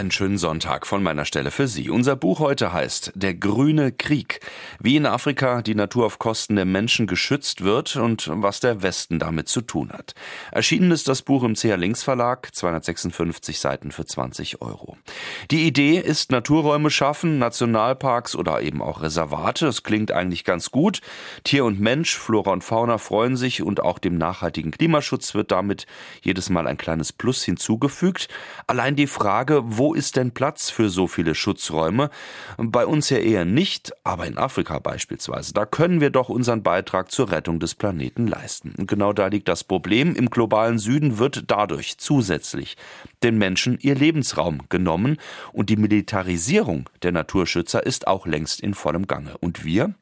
Einen schönen Sonntag von meiner Stelle für Sie. Unser Buch heute heißt Der grüne Krieg. Wie in Afrika die Natur auf Kosten der Menschen geschützt wird und was der Westen damit zu tun hat. Erschienen ist das Buch im CH Links Verlag, 256 Seiten für 20 Euro. Die Idee ist Naturräume schaffen, Nationalparks oder eben auch Reservate. Es klingt eigentlich ganz gut. Tier und Mensch, Flora und Fauna freuen sich und auch dem nachhaltigen Klimaschutz wird damit jedes Mal ein kleines Plus hinzugefügt. Allein die Frage, wo ist denn Platz für so viele Schutzräume? Bei uns ja eher nicht, aber in Afrika beispielsweise. Da können wir doch unseren Beitrag zur Rettung des Planeten leisten. Genau da liegt das Problem. Im globalen Süden wird dadurch zusätzlich den Menschen ihr Lebensraum genommen und die Militarisierung der Naturschützer ist auch längst in vollem Gange. Und wir?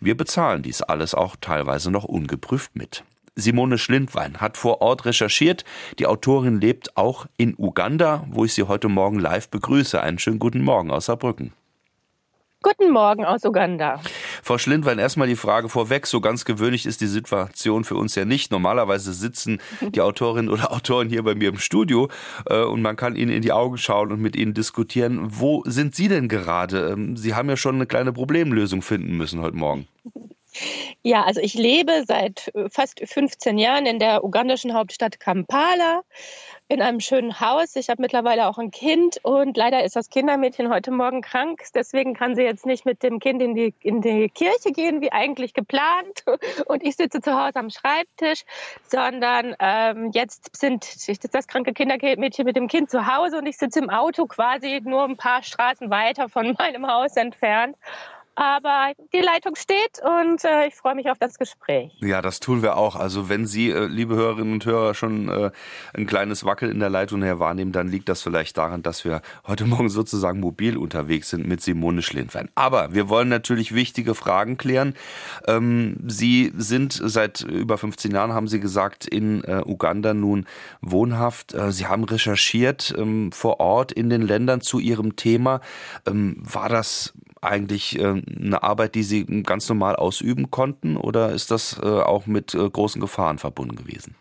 Wir bezahlen dies alles auch teilweise noch ungeprüft mit. Simone Schlindwein hat vor Ort recherchiert. Die Autorin lebt auch in Uganda, wo ich sie heute Morgen live begrüße. Einen schönen guten Morgen aus Saarbrücken. Guten Morgen aus Uganda. Frau Schlindwein, erstmal die Frage vorweg. So ganz gewöhnlich ist die Situation für uns ja nicht. Normalerweise sitzen die Autorinnen oder Autoren hier bei mir im Studio äh, und man kann ihnen in die Augen schauen und mit ihnen diskutieren. Wo sind Sie denn gerade? Ähm, Sie haben ja schon eine kleine Problemlösung finden müssen heute Morgen. Ja, also ich lebe seit äh, fast 15 Jahren in der ugandischen Hauptstadt Kampala in einem schönen Haus. Ich habe mittlerweile auch ein Kind und leider ist das Kindermädchen heute Morgen krank. Deswegen kann sie jetzt nicht mit dem Kind in die, in die Kirche gehen, wie eigentlich geplant. Und ich sitze zu Hause am Schreibtisch, sondern ähm, jetzt sind das kranke Kindermädchen mit dem Kind zu Hause und ich sitze im Auto quasi nur ein paar Straßen weiter von meinem Haus entfernt aber die Leitung steht und äh, ich freue mich auf das Gespräch. Ja, das tun wir auch. Also wenn Sie, äh, liebe Hörerinnen und Hörer, schon äh, ein kleines Wackel in der Leitung her wahrnehmen, dann liegt das vielleicht daran, dass wir heute Morgen sozusagen mobil unterwegs sind mit Simone Schlindwein. Aber wir wollen natürlich wichtige Fragen klären. Ähm, Sie sind seit über 15 Jahren, haben Sie gesagt, in äh, Uganda nun wohnhaft. Äh, Sie haben recherchiert ähm, vor Ort in den Ländern zu Ihrem Thema. Ähm, war das eigentlich äh, eine Arbeit, die Sie ganz normal ausüben konnten oder ist das äh, auch mit äh, großen Gefahren verbunden gewesen?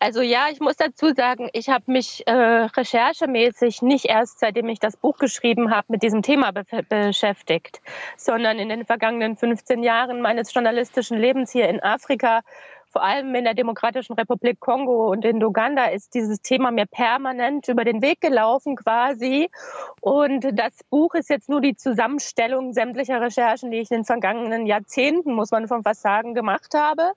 Also ja, ich muss dazu sagen, ich habe mich äh, recherchemäßig nicht erst seitdem ich das Buch geschrieben habe mit diesem Thema be beschäftigt, sondern in den vergangenen 15 Jahren meines journalistischen Lebens hier in Afrika vor allem in der Demokratischen Republik Kongo und in Uganda ist dieses Thema mir permanent über den Weg gelaufen quasi. Und das Buch ist jetzt nur die Zusammenstellung sämtlicher Recherchen, die ich in den vergangenen Jahrzehnten, muss man schon fast sagen, gemacht habe.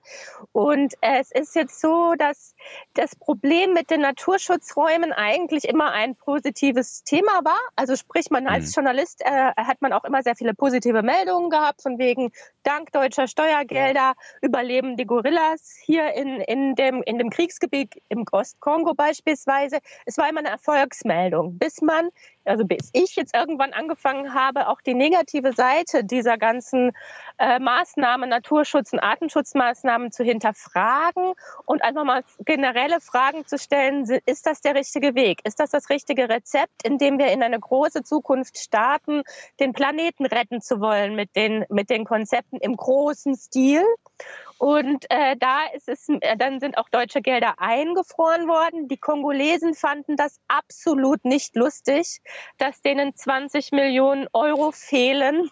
Und es ist jetzt so, dass das Problem mit den Naturschutzräumen eigentlich immer ein positives Thema war. Also sprich, man als mhm. Journalist äh, hat man auch immer sehr viele positive Meldungen gehabt, von wegen dank deutscher Steuergelder überleben die Gorillas hier in, in, dem, in dem Kriegsgebiet im Ostkongo beispielsweise, es war immer eine Erfolgsmeldung, bis man also bis ich jetzt irgendwann angefangen habe, auch die negative Seite dieser ganzen äh, Maßnahmen, Naturschutz- und Artenschutzmaßnahmen zu hinterfragen und einfach mal generelle Fragen zu stellen, ist das der richtige Weg? Ist das das richtige Rezept, in dem wir in eine große Zukunft starten, den Planeten retten zu wollen mit den, mit den Konzepten im großen Stil? Und äh, da ist es, äh, dann sind auch deutsche Gelder eingefroren worden. Die Kongolesen fanden das absolut nicht lustig, dass denen 20 Millionen Euro fehlen,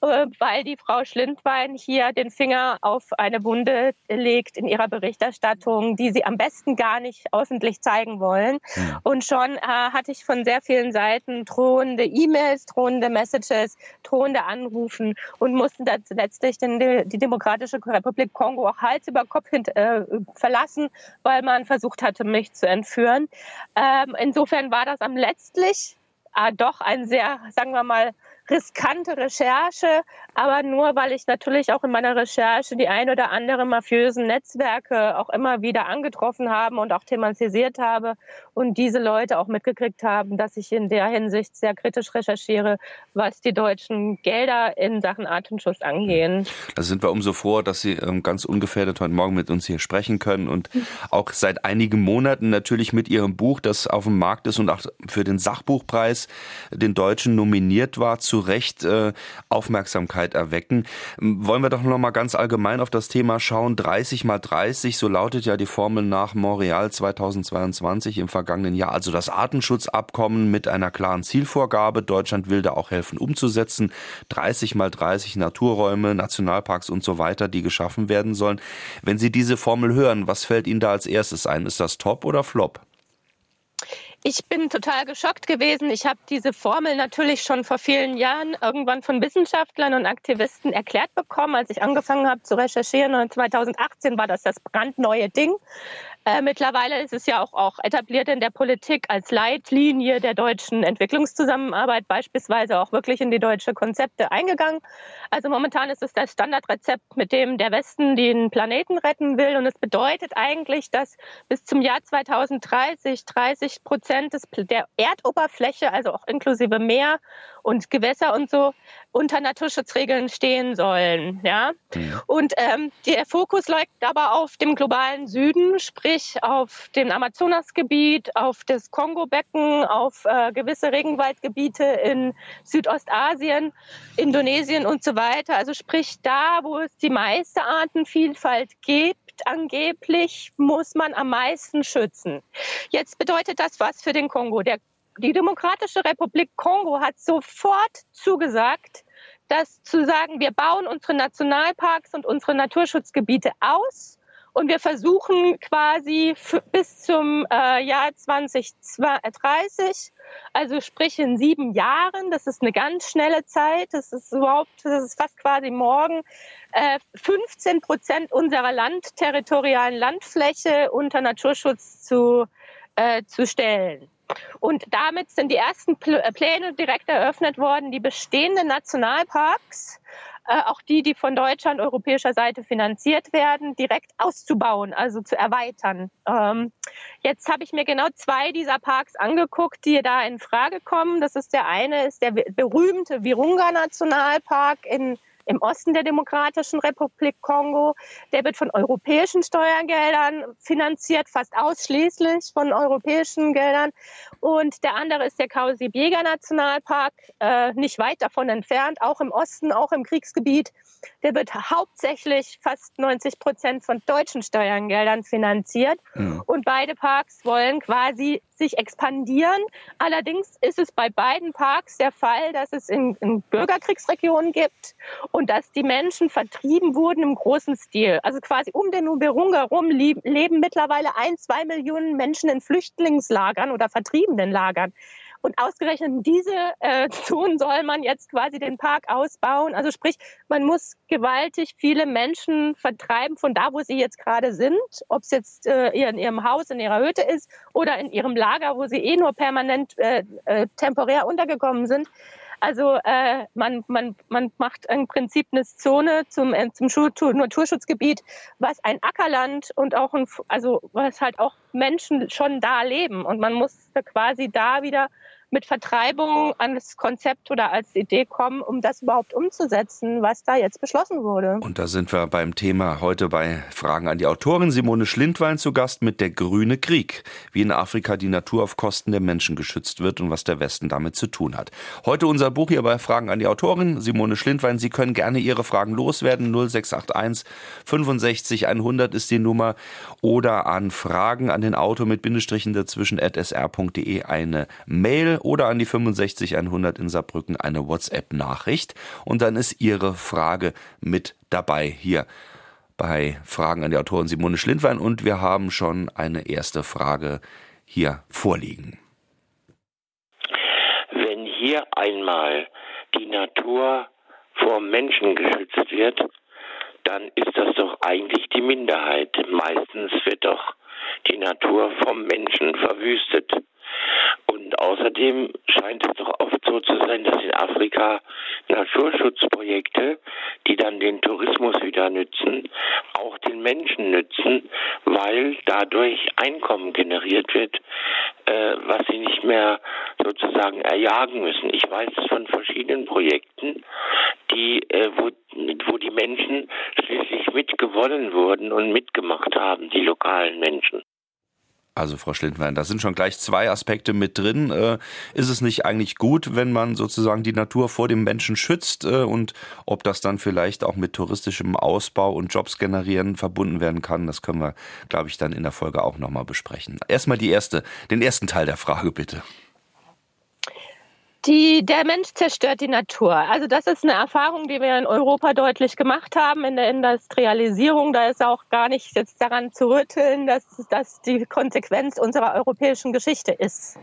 äh, weil die Frau Schlindwein hier den Finger auf eine Wunde legt in ihrer Berichterstattung, die sie am besten gar nicht öffentlich zeigen wollen. Mhm. Und schon äh, hatte ich von sehr vielen Seiten drohende E-Mails, drohende Messages, drohende Anrufen und mussten dann letztlich den, die Demokratische Republik Kongo auch Hals über Kopf äh, verlassen, weil man versucht hatte, mich zu entführen. Ähm, insofern war das am letztlich äh, doch ein sehr, sagen wir mal, riskante Recherche, aber nur, weil ich natürlich auch in meiner Recherche die ein oder andere mafiösen Netzwerke auch immer wieder angetroffen habe und auch thematisiert habe und diese Leute auch mitgekriegt haben, dass ich in der Hinsicht sehr kritisch recherchiere, was die deutschen Gelder in Sachen Artenschutz angehen. Da sind wir umso froh, dass Sie ähm, ganz ungefährdet heute Morgen mit uns hier sprechen können und auch seit einigen Monaten natürlich mit Ihrem Buch, das auf dem Markt ist und auch für den Sachbuchpreis den Deutschen nominiert war, zu zu Recht äh, Aufmerksamkeit erwecken. Wollen wir doch noch mal ganz allgemein auf das Thema schauen. 30 mal 30, so lautet ja die Formel nach Montreal 2022 im vergangenen Jahr. Also das Artenschutzabkommen mit einer klaren Zielvorgabe. Deutschland will da auch helfen umzusetzen. 30 mal 30 Naturräume, Nationalparks und so weiter, die geschaffen werden sollen. Wenn Sie diese Formel hören, was fällt Ihnen da als erstes ein? Ist das Top oder Flop? Ich bin total geschockt gewesen. Ich habe diese Formel natürlich schon vor vielen Jahren irgendwann von Wissenschaftlern und Aktivisten erklärt bekommen, als ich angefangen habe zu recherchieren. Und 2018 war das das brandneue Ding. Äh, mittlerweile ist es ja auch, auch etabliert in der Politik als Leitlinie der deutschen Entwicklungszusammenarbeit, beispielsweise auch wirklich in die deutsche Konzepte eingegangen. Also momentan ist es das Standardrezept, mit dem der Westen den Planeten retten will. Und es bedeutet eigentlich, dass bis zum Jahr 2030 30 Prozent des, der Erdoberfläche, also auch inklusive Meer und Gewässer und so, unter Naturschutzregeln stehen sollen. Ja? Mhm. Und ähm, der Fokus liegt aber auf dem globalen Süden, sprich sich auf dem Amazonasgebiet, auf das Kongo-Becken, auf äh, gewisse Regenwaldgebiete in Südostasien, Indonesien und so weiter. Also sprich da, wo es die meiste Artenvielfalt gibt, angeblich muss man am meisten schützen. Jetzt bedeutet das was für den Kongo. Der, die Demokratische Republik Kongo hat sofort zugesagt, dass zu sagen, wir bauen unsere Nationalparks und unsere Naturschutzgebiete aus und wir versuchen quasi bis zum äh, Jahr 2030, also sprich in sieben Jahren, das ist eine ganz schnelle Zeit, das ist überhaupt, das ist fast quasi morgen, äh, 15 Prozent unserer landterritorialen Landfläche unter Naturschutz zu, äh, zu stellen. Und damit sind die ersten äh, Pläne direkt eröffnet worden, die bestehenden Nationalparks äh, auch die, die von deutscher und europäischer Seite finanziert werden, direkt auszubauen, also zu erweitern. Ähm, jetzt habe ich mir genau zwei dieser Parks angeguckt, die da in Frage kommen. Das ist der eine, ist der berühmte Virunga Nationalpark in im Osten der Demokratischen Republik Kongo. Der wird von europäischen Steuergeldern finanziert, fast ausschließlich von europäischen Geldern. Und der andere ist der Kausi-Biega Nationalpark, äh, nicht weit davon entfernt, auch im Osten, auch im Kriegsgebiet. Der wird hauptsächlich fast 90 Prozent von deutschen Steuergeldern finanziert. Mhm. Und beide Parks wollen quasi sich expandieren. Allerdings ist es bei beiden Parks der Fall, dass es in, in Bürgerkriegsregionen gibt und dass die Menschen vertrieben wurden im großen Stil. Also quasi um den Uberunga herum leben mittlerweile ein, zwei Millionen Menschen in Flüchtlingslagern oder vertriebenen Lagern. Und ausgerechnet in diese äh, Zonen soll man jetzt quasi den Park ausbauen. Also sprich, man muss gewaltig viele Menschen vertreiben von da, wo sie jetzt gerade sind, ob es jetzt äh, in ihrem Haus, in ihrer Hütte ist oder in ihrem Lager, wo sie eh nur permanent äh, äh, temporär untergekommen sind. Also äh, man, man, man macht im Prinzip eine Zone zum, äh, zum Naturschutzgebiet, was ein Ackerland und auch ein, also was halt auch Menschen schon da leben. Und man muss quasi da wieder mit Vertreibung an das Konzept oder als Idee kommen, um das überhaupt umzusetzen, was da jetzt beschlossen wurde. Und da sind wir beim Thema heute bei Fragen an die Autorin Simone Schlindwein zu Gast mit Der grüne Krieg, wie in Afrika die Natur auf Kosten der Menschen geschützt wird und was der Westen damit zu tun hat. Heute unser Buch hier bei Fragen an die Autorin Simone Schlindwein. Sie können gerne Ihre Fragen loswerden. 0681 65 100 ist die Nummer oder an Fragen an den Autor mit Bindestrichen dazwischen at sr.de eine Mail oder an die 65100 in Saarbrücken eine WhatsApp-Nachricht und dann ist Ihre Frage mit dabei hier bei Fragen an die Autorin Simone Schlindwein und wir haben schon eine erste Frage hier vorliegen. Wenn hier einmal die Natur vor Menschen geschützt wird, dann ist das doch eigentlich die Minderheit. Meistens wird doch die Natur vom Menschen verwüstet. Und außerdem scheint es doch oft so zu sein, dass in Afrika Naturschutzprojekte, die dann den Tourismus wieder nützen, auch den Menschen nützen, weil dadurch Einkommen generiert wird, äh, was sie nicht mehr sozusagen erjagen müssen. Ich weiß von verschiedenen Projekten, die, äh, wo, wo die Menschen schließlich mitgewonnen wurden und mitgemacht haben, die lokalen Menschen. Also Frau Schlindwein, da sind schon gleich zwei Aspekte mit drin. Äh, ist es nicht eigentlich gut, wenn man sozusagen die Natur vor dem Menschen schützt äh, und ob das dann vielleicht auch mit touristischem Ausbau und Jobs generieren verbunden werden kann, das können wir, glaube ich, dann in der Folge auch nochmal besprechen. Erstmal die erste, den ersten Teil der Frage bitte. Die, der Mensch zerstört die Natur. Also das ist eine Erfahrung, die wir in Europa deutlich gemacht haben in der Industrialisierung. Da ist auch gar nicht jetzt daran zu rütteln, dass das die Konsequenz unserer europäischen Geschichte ist.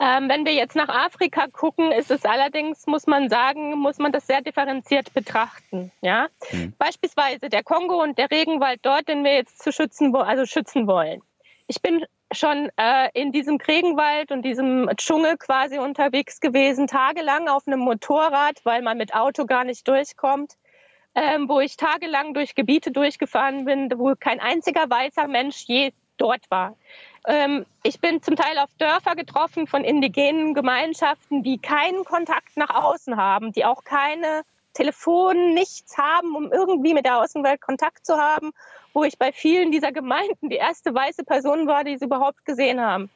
Ähm, wenn wir jetzt nach Afrika gucken, ist es allerdings, muss man sagen, muss man das sehr differenziert betrachten. Ja? Mhm. Beispielsweise der Kongo und der Regenwald dort, den wir jetzt zu schützen, also schützen wollen. Ich bin schon äh, in diesem Regenwald und diesem Dschungel quasi unterwegs gewesen, tagelang auf einem Motorrad, weil man mit Auto gar nicht durchkommt, ähm, wo ich tagelang durch Gebiete durchgefahren bin, wo kein einziger weißer Mensch je dort war. Ähm, ich bin zum Teil auf Dörfer getroffen von indigenen Gemeinschaften, die keinen Kontakt nach außen haben, die auch keine Telefon, nichts haben, um irgendwie mit der Außenwelt Kontakt zu haben wo ich bei vielen dieser Gemeinden die erste weiße Person war, die sie überhaupt gesehen haben.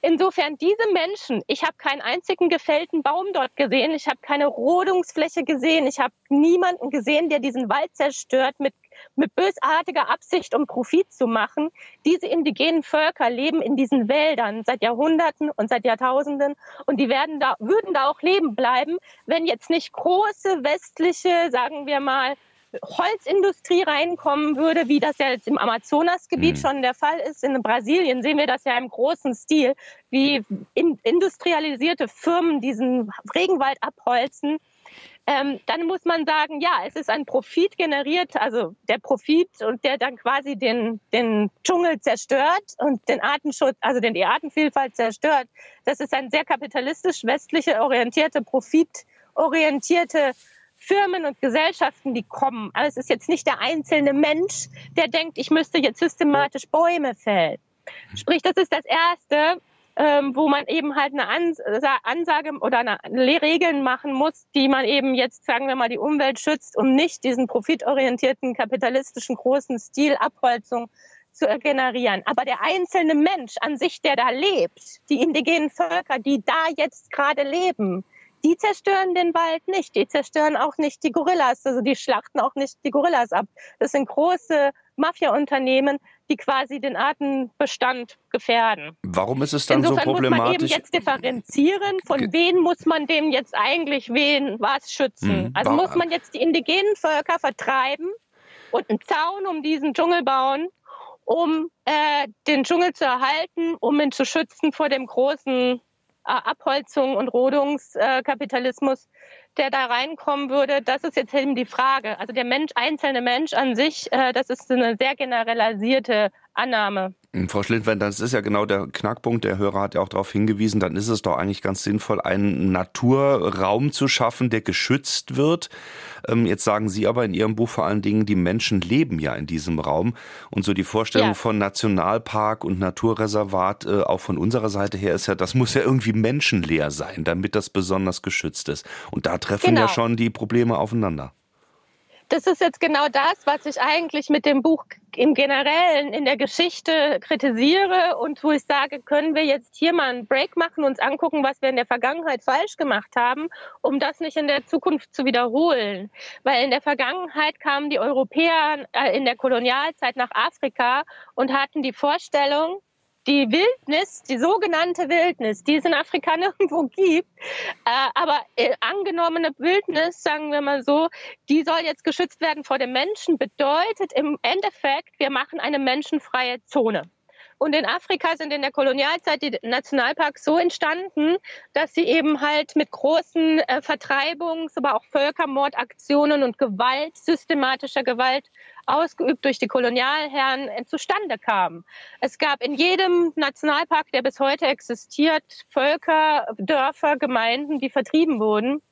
Insofern diese Menschen, ich habe keinen einzigen gefällten Baum dort gesehen, ich habe keine Rodungsfläche gesehen, ich habe niemanden gesehen, der diesen Wald zerstört mit, mit bösartiger Absicht, um Profit zu machen. Diese indigenen Völker leben in diesen Wäldern seit Jahrhunderten und seit Jahrtausenden und die werden da, würden da auch leben bleiben, wenn jetzt nicht große westliche, sagen wir mal, Holzindustrie reinkommen würde, wie das ja jetzt im Amazonasgebiet mhm. schon der Fall ist. In Brasilien sehen wir das ja im großen Stil, wie in, industrialisierte Firmen diesen Regenwald abholzen. Ähm, dann muss man sagen, ja, es ist ein Profit generiert, also der Profit und der dann quasi den, den Dschungel zerstört und den Artenschutz, also den, die Artenvielfalt zerstört. Das ist ein sehr kapitalistisch westliche orientierte, profitorientierte Firmen und Gesellschaften, die kommen. Aber es ist jetzt nicht der einzelne Mensch, der denkt, ich müsste jetzt systematisch Bäume fällen. Sprich, das ist das Erste, ähm, wo man eben halt eine Ansage oder eine Regeln machen muss, die man eben jetzt, sagen wir mal, die Umwelt schützt, um nicht diesen profitorientierten kapitalistischen großen Stil Abholzung zu generieren. Aber der einzelne Mensch an sich, der da lebt, die indigenen Völker, die da jetzt gerade leben, die zerstören den Wald nicht. Die zerstören auch nicht die Gorillas. Also die schlachten auch nicht die Gorillas ab. Das sind große Mafia-Unternehmen, die quasi den Artenbestand gefährden. Warum ist es dann Insofern so problematisch? muss man eben jetzt differenzieren, von wen muss man dem jetzt eigentlich wen was schützen. Hm. Also muss man jetzt die indigenen Völker vertreiben und einen Zaun um diesen Dschungel bauen, um äh, den Dschungel zu erhalten, um ihn zu schützen vor dem großen Abholzung und Rodungskapitalismus, der da reinkommen würde, das ist jetzt eben die Frage. Also der Mensch, einzelne Mensch an sich, äh, das ist eine sehr generalisierte Annahme. Frau Schlindwein, das ist ja genau der Knackpunkt. Der Hörer hat ja auch darauf hingewiesen, dann ist es doch eigentlich ganz sinnvoll, einen Naturraum zu schaffen, der geschützt wird. Ähm, jetzt sagen Sie aber in Ihrem Buch vor allen Dingen, die Menschen leben ja in diesem Raum. Und so die Vorstellung ja. von Nationalpark und Naturreservat, äh, auch von unserer Seite her, ist ja, das muss ja irgendwie menschenleer sein, damit das besonders geschützt ist. Und da treffen genau. ja schon die Probleme aufeinander das ist jetzt genau das, was ich eigentlich mit dem Buch im Generellen in der Geschichte kritisiere und wo ich sage, können wir jetzt hier mal einen Break machen, uns angucken, was wir in der Vergangenheit falsch gemacht haben, um das nicht in der Zukunft zu wiederholen. Weil in der Vergangenheit kamen die Europäer äh, in der Kolonialzeit nach Afrika und hatten die Vorstellung, die Wildnis, die sogenannte Wildnis, die es in Afrika nirgendwo gibt, äh, aber äh, angenommene Wildnis, sagen wir mal so, die soll jetzt geschützt werden vor dem Menschen, bedeutet im Endeffekt, wir machen eine menschenfreie Zone. Und in Afrika sind in der Kolonialzeit die Nationalparks so entstanden, dass sie eben halt mit großen äh, Vertreibungs-, aber auch Völkermordaktionen und Gewalt, systematischer Gewalt ausgeübt durch die Kolonialherren äh, zustande kamen. Es gab in jedem Nationalpark, der bis heute existiert, Völker, Dörfer, Gemeinden, die vertrieben wurden.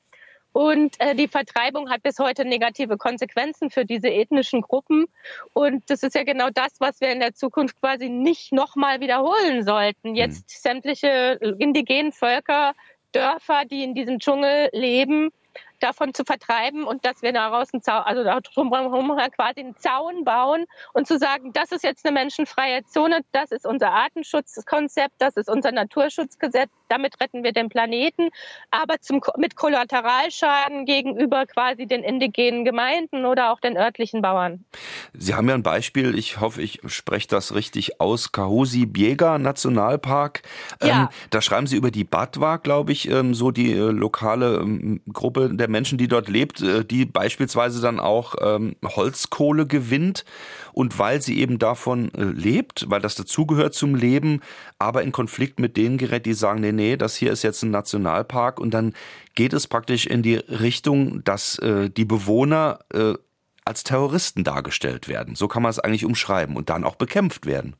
Und äh, die Vertreibung hat bis heute negative Konsequenzen für diese ethnischen Gruppen. Und das ist ja genau das, was wir in der Zukunft quasi nicht nochmal wiederholen sollten. Jetzt mhm. sämtliche indigenen Völker, Dörfer, die in diesem Dschungel leben, davon zu vertreiben und dass wir daraus einen Zaun, also drumherum quasi einen Zaun bauen und zu sagen, das ist jetzt eine menschenfreie Zone, das ist unser Artenschutzkonzept, das ist unser Naturschutzgesetz, damit retten wir den Planeten, aber zum, mit Kollateralschaden gegenüber quasi den indigenen Gemeinden oder auch den örtlichen Bauern. Sie haben ja ein Beispiel, ich hoffe, ich spreche das richtig aus, Kahusi Biega Nationalpark. Ja. Ähm, da schreiben Sie über die Badwa, glaube ich, ähm, so die äh, lokale ähm, Gruppe der Menschen, die dort lebt, äh, die beispielsweise dann auch ähm, Holzkohle gewinnt und weil sie eben davon äh, lebt, weil das dazugehört zum Leben, aber in Konflikt mit denen gerät, die sagen, nee, nee, das hier ist jetzt ein Nationalpark und dann geht es praktisch in die Richtung, dass äh, die Bewohner äh, als Terroristen dargestellt werden. So kann man es eigentlich umschreiben und dann auch bekämpft werden.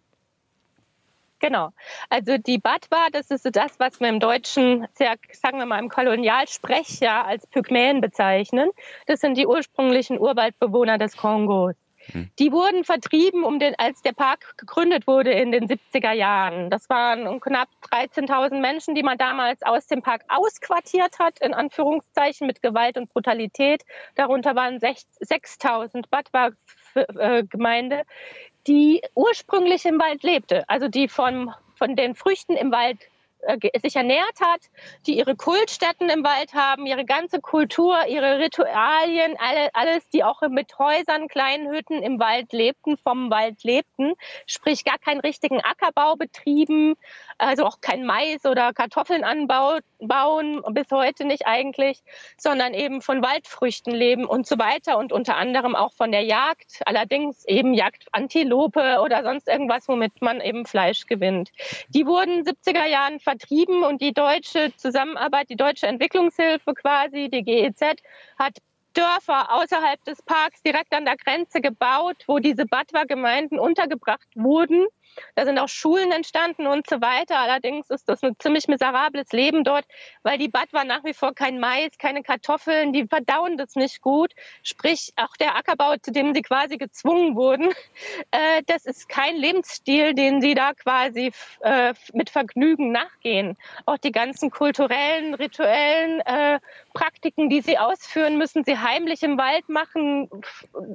Genau. Also die Batwa, das ist so das, was wir im Deutschen, sagen wir mal im Kolonialsprech ja als Pygmäen bezeichnen. Das sind die ursprünglichen Urwaldbewohner des Kongos. Hm. Die wurden vertrieben, um den, als der Park gegründet wurde in den 70er Jahren. Das waren knapp 13.000 Menschen, die man damals aus dem Park ausquartiert hat, in Anführungszeichen, mit Gewalt und Brutalität. Darunter waren 6.000 Batwa-Gemeinde, die ursprünglich im Wald lebte, also die von, von den Früchten im Wald sich ernährt hat, die ihre Kultstätten im Wald haben, ihre ganze Kultur, ihre Ritualien, alle, alles, die auch mit Häusern, kleinen Hütten im Wald lebten, vom Wald lebten, sprich gar keinen richtigen Ackerbau betrieben, also auch kein Mais oder Kartoffeln anbauen, bis heute nicht eigentlich, sondern eben von Waldfrüchten leben und so weiter und unter anderem auch von der Jagd, allerdings eben Jagd Antilope oder sonst irgendwas, womit man eben Fleisch gewinnt. Die wurden 70er Jahren vertrieben und die deutsche Zusammenarbeit, die deutsche Entwicklungshilfe quasi, die GEZ, hat Dörfer außerhalb des Parks direkt an der Grenze gebaut, wo diese Batwa-Gemeinden untergebracht wurden da sind auch Schulen entstanden und so weiter. Allerdings ist das ein ziemlich miserables Leben dort, weil die Bad war nach wie vor kein Mais, keine Kartoffeln, die verdauen das nicht gut. Sprich, auch der Ackerbau, zu dem sie quasi gezwungen wurden, äh, das ist kein Lebensstil, den sie da quasi äh, mit Vergnügen nachgehen. Auch die ganzen kulturellen, rituellen äh, Praktiken, die sie ausführen, müssen sie heimlich im Wald machen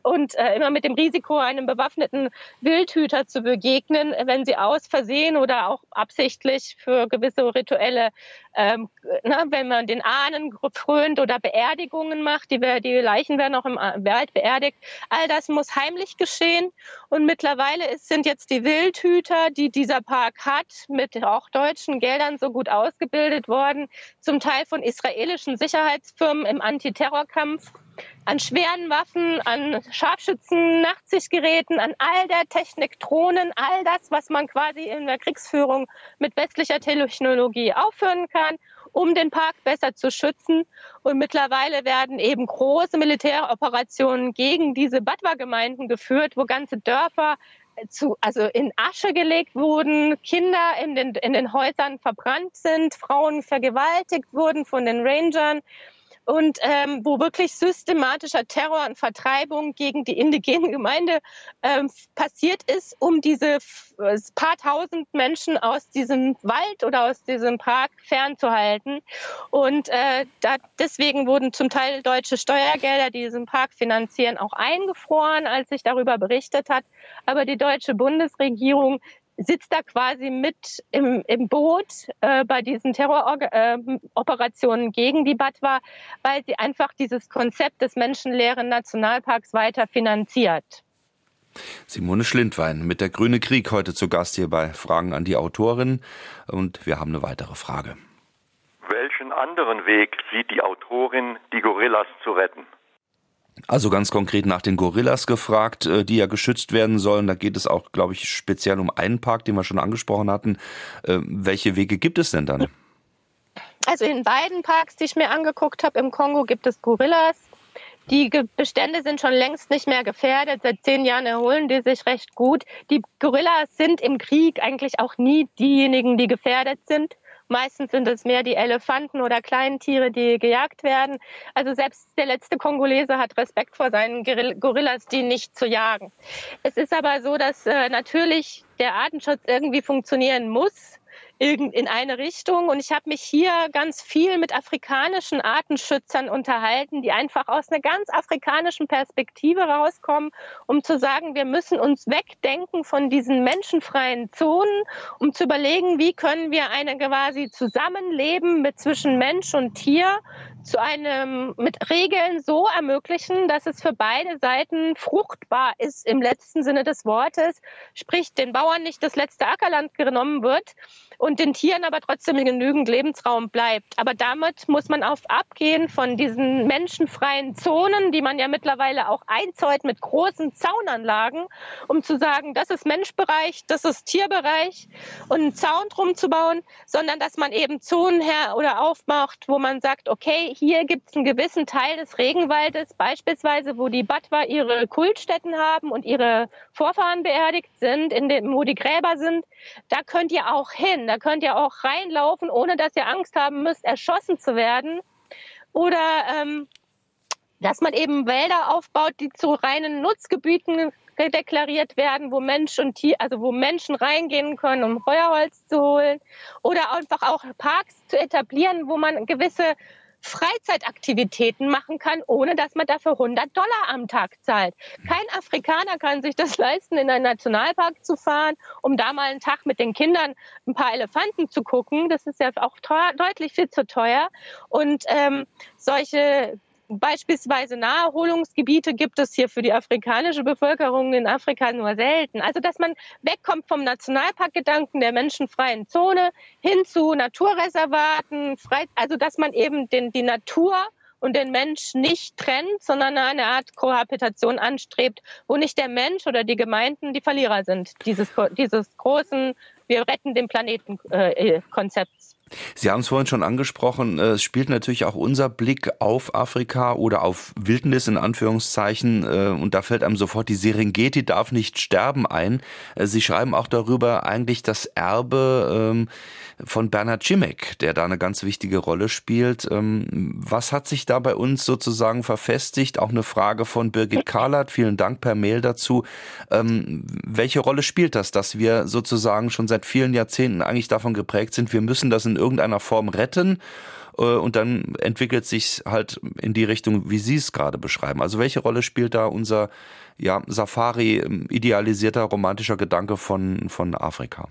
und äh, immer mit dem Risiko, einem bewaffneten Wildhüter zu begegnen wenn sie aus Versehen oder auch absichtlich für gewisse rituelle, ähm, na, wenn man den Ahnen frönt oder Beerdigungen macht, die, die Leichen werden auch im Wald beerdigt, all das muss heimlich geschehen. Und mittlerweile ist, sind jetzt die Wildhüter, die dieser Park hat, mit auch deutschen Geldern so gut ausgebildet worden, zum Teil von israelischen Sicherheitsfirmen im Antiterrorkampf an schweren Waffen, an Scharfschützen, Nachtsichtgeräten, an all der Technik, Drohnen, all das, was man quasi in der Kriegsführung mit westlicher Technologie aufführen kann, um den Park besser zu schützen. Und mittlerweile werden eben große Militäroperationen gegen diese Badwa-Gemeinden geführt, wo ganze Dörfer zu, also in Asche gelegt wurden, Kinder in den, in den Häusern verbrannt sind, Frauen vergewaltigt wurden von den Rangern und ähm, wo wirklich systematischer Terror und Vertreibung gegen die indigene Gemeinde ähm, passiert ist, um diese paar tausend Menschen aus diesem Wald oder aus diesem Park fernzuhalten. Und äh, da, deswegen wurden zum Teil deutsche Steuergelder, die diesen Park finanzieren, auch eingefroren, als sich darüber berichtet hat. Aber die deutsche Bundesregierung sitzt da quasi mit im, im Boot äh, bei diesen Terroroperationen äh, gegen die Batwa, weil sie einfach dieses Konzept des menschenleeren Nationalparks weiter finanziert. Simone Schlindwein mit der Grüne Krieg heute zu Gast hier bei Fragen an die Autorin. Und wir haben eine weitere Frage. Welchen anderen Weg sieht die Autorin, die Gorillas zu retten? Also ganz konkret nach den Gorillas gefragt, äh, die ja geschützt werden sollen. Da geht es auch, glaube ich, speziell um einen Park, den wir schon angesprochen hatten. Äh, welche Wege gibt es denn dann? Also in beiden Parks, die ich mir angeguckt habe, im Kongo gibt es Gorillas. Die Bestände sind schon längst nicht mehr gefährdet. Seit zehn Jahren erholen die sich recht gut. Die Gorillas sind im Krieg eigentlich auch nie diejenigen, die gefährdet sind. Meistens sind es mehr die Elefanten oder kleinen Tiere, die gejagt werden. Also selbst der letzte Kongolese hat Respekt vor seinen Gorillas, die nicht zu jagen. Es ist aber so, dass äh, natürlich der Artenschutz irgendwie funktionieren muss in eine Richtung. Und ich habe mich hier ganz viel mit afrikanischen Artenschützern unterhalten, die einfach aus einer ganz afrikanischen Perspektive rauskommen, um zu sagen, wir müssen uns wegdenken von diesen menschenfreien Zonen, um zu überlegen, wie können wir eine quasi Zusammenleben mit zwischen Mensch und Tier zu einem mit Regeln so ermöglichen, dass es für beide Seiten fruchtbar ist im letzten Sinne des Wortes, sprich den Bauern nicht das letzte Ackerland genommen wird und den Tieren aber trotzdem genügend Lebensraum bleibt. Aber damit muss man auf abgehen von diesen menschenfreien Zonen, die man ja mittlerweile auch einzäut mit großen Zaunanlagen, um zu sagen, das ist Menschbereich, das ist Tierbereich und einen Zaun drum zu bauen, sondern dass man eben Zonen her oder aufmacht, wo man sagt, okay, hier gibt es einen gewissen Teil des Regenwaldes, beispielsweise, wo die Batwa ihre Kultstätten haben und ihre Vorfahren beerdigt sind, in dem, wo die Gräber sind. Da könnt ihr auch hin, da könnt ihr auch reinlaufen, ohne dass ihr Angst haben müsst, erschossen zu werden. Oder ähm, dass man eben Wälder aufbaut, die zu reinen Nutzgebieten deklariert werden, wo Mensch und Tier, also wo Menschen reingehen können, um Feuerholz zu holen oder einfach auch Parks zu etablieren, wo man gewisse Freizeitaktivitäten machen kann, ohne dass man dafür 100 Dollar am Tag zahlt. Kein Afrikaner kann sich das leisten, in einen Nationalpark zu fahren, um da mal einen Tag mit den Kindern ein paar Elefanten zu gucken. Das ist ja auch teuer, deutlich viel zu teuer. Und ähm, solche Beispielsweise Naherholungsgebiete gibt es hier für die afrikanische Bevölkerung in Afrika nur selten. Also, dass man wegkommt vom Nationalparkgedanken der menschenfreien Zone hin zu Naturreservaten, also dass man eben den, die Natur und den Mensch nicht trennt, sondern eine Art Kohabitation anstrebt, wo nicht der Mensch oder die Gemeinden die Verlierer sind dieses, dieses großen Wir retten den Planeten äh. Sie haben es vorhin schon angesprochen, äh, es spielt natürlich auch unser Blick auf Afrika oder auf Wildnis in Anführungszeichen äh, und da fällt einem sofort die Serengeti darf nicht sterben ein. Äh, Sie schreiben auch darüber eigentlich das Erbe ähm, von Bernhard Cimek, der da eine ganz wichtige Rolle spielt. Ähm, was hat sich da bei uns sozusagen verfestigt? Auch eine Frage von Birgit Karlert. Vielen Dank per Mail dazu. Ähm, welche Rolle spielt das, dass wir sozusagen schon seit vielen Jahrzehnten eigentlich davon geprägt sind, wir müssen das in irgendeiner Form retten? Äh, und dann entwickelt sich halt in die Richtung, wie Sie es gerade beschreiben. Also welche Rolle spielt da unser ja, Safari ähm, idealisierter romantischer Gedanke von, von Afrika?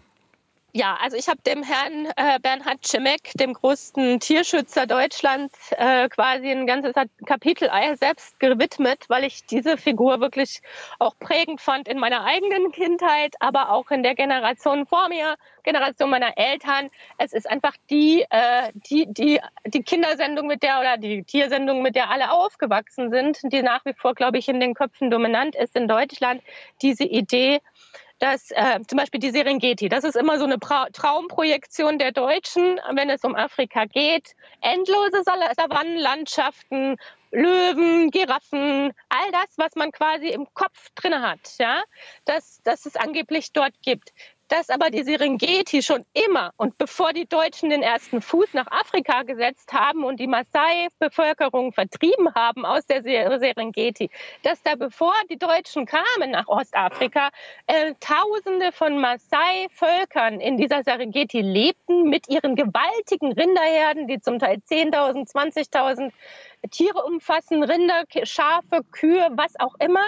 Ja, also ich habe dem Herrn äh, Bernhard Schimek, dem größten Tierschützer Deutschlands, äh, quasi ein ganzes Kapitel selbst gewidmet, weil ich diese Figur wirklich auch prägend fand in meiner eigenen Kindheit, aber auch in der Generation vor mir, Generation meiner Eltern. Es ist einfach die, äh, die, die, die Kindersendung mit der oder die Tiersendung, mit der alle aufgewachsen sind, die nach wie vor, glaube ich, in den Köpfen dominant ist in Deutschland. Diese Idee, dass äh, zum Beispiel die Serengeti, das ist immer so eine pra Traumprojektion der Deutschen, wenn es um Afrika geht. Endlose Savannenlandschaften, Löwen, Giraffen, all das, was man quasi im Kopf drin hat, ja, dass, dass es angeblich dort gibt dass aber die Serengeti schon immer und bevor die Deutschen den ersten Fuß nach Afrika gesetzt haben und die Maasai-Bevölkerung vertrieben haben aus der Serengeti, dass da bevor die Deutschen kamen nach Ostafrika, äh, Tausende von Maasai-Völkern in dieser Serengeti lebten mit ihren gewaltigen Rinderherden, die zum Teil 10.000, 20.000 Tiere umfassen, Rinder, Schafe, Kühe, was auch immer,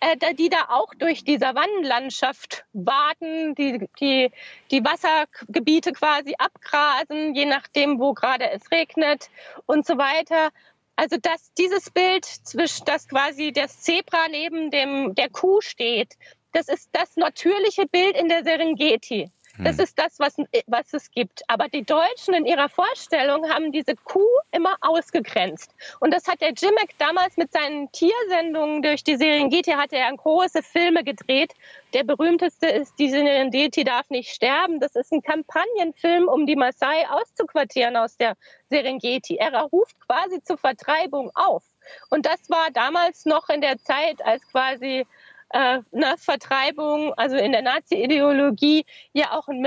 äh, die da auch durch die Savannenlandschaft waten, die, die, die Wassergebiete quasi abgrasen, je nachdem, wo gerade es regnet und so weiter. Also dass dieses Bild zwischen, dass quasi das Zebra neben dem, der Kuh steht, das ist das natürliche Bild in der Serengeti. Das hm. ist das, was, was es gibt. Aber die Deutschen in ihrer Vorstellung haben diese Kuh immer ausgegrenzt. Und das hat der Jimmick damals mit seinen Tiersendungen durch die Serengeti, hat er große Filme gedreht. Der berühmteste ist Die Serengeti darf nicht sterben. Das ist ein Kampagnenfilm, um die Maasai auszuquartieren aus der Serengeti. Er ruft quasi zur Vertreibung auf. Und das war damals noch in der Zeit, als quasi äh, ne, Vertreibung, also in der Nazi-Ideologie ja auch ein,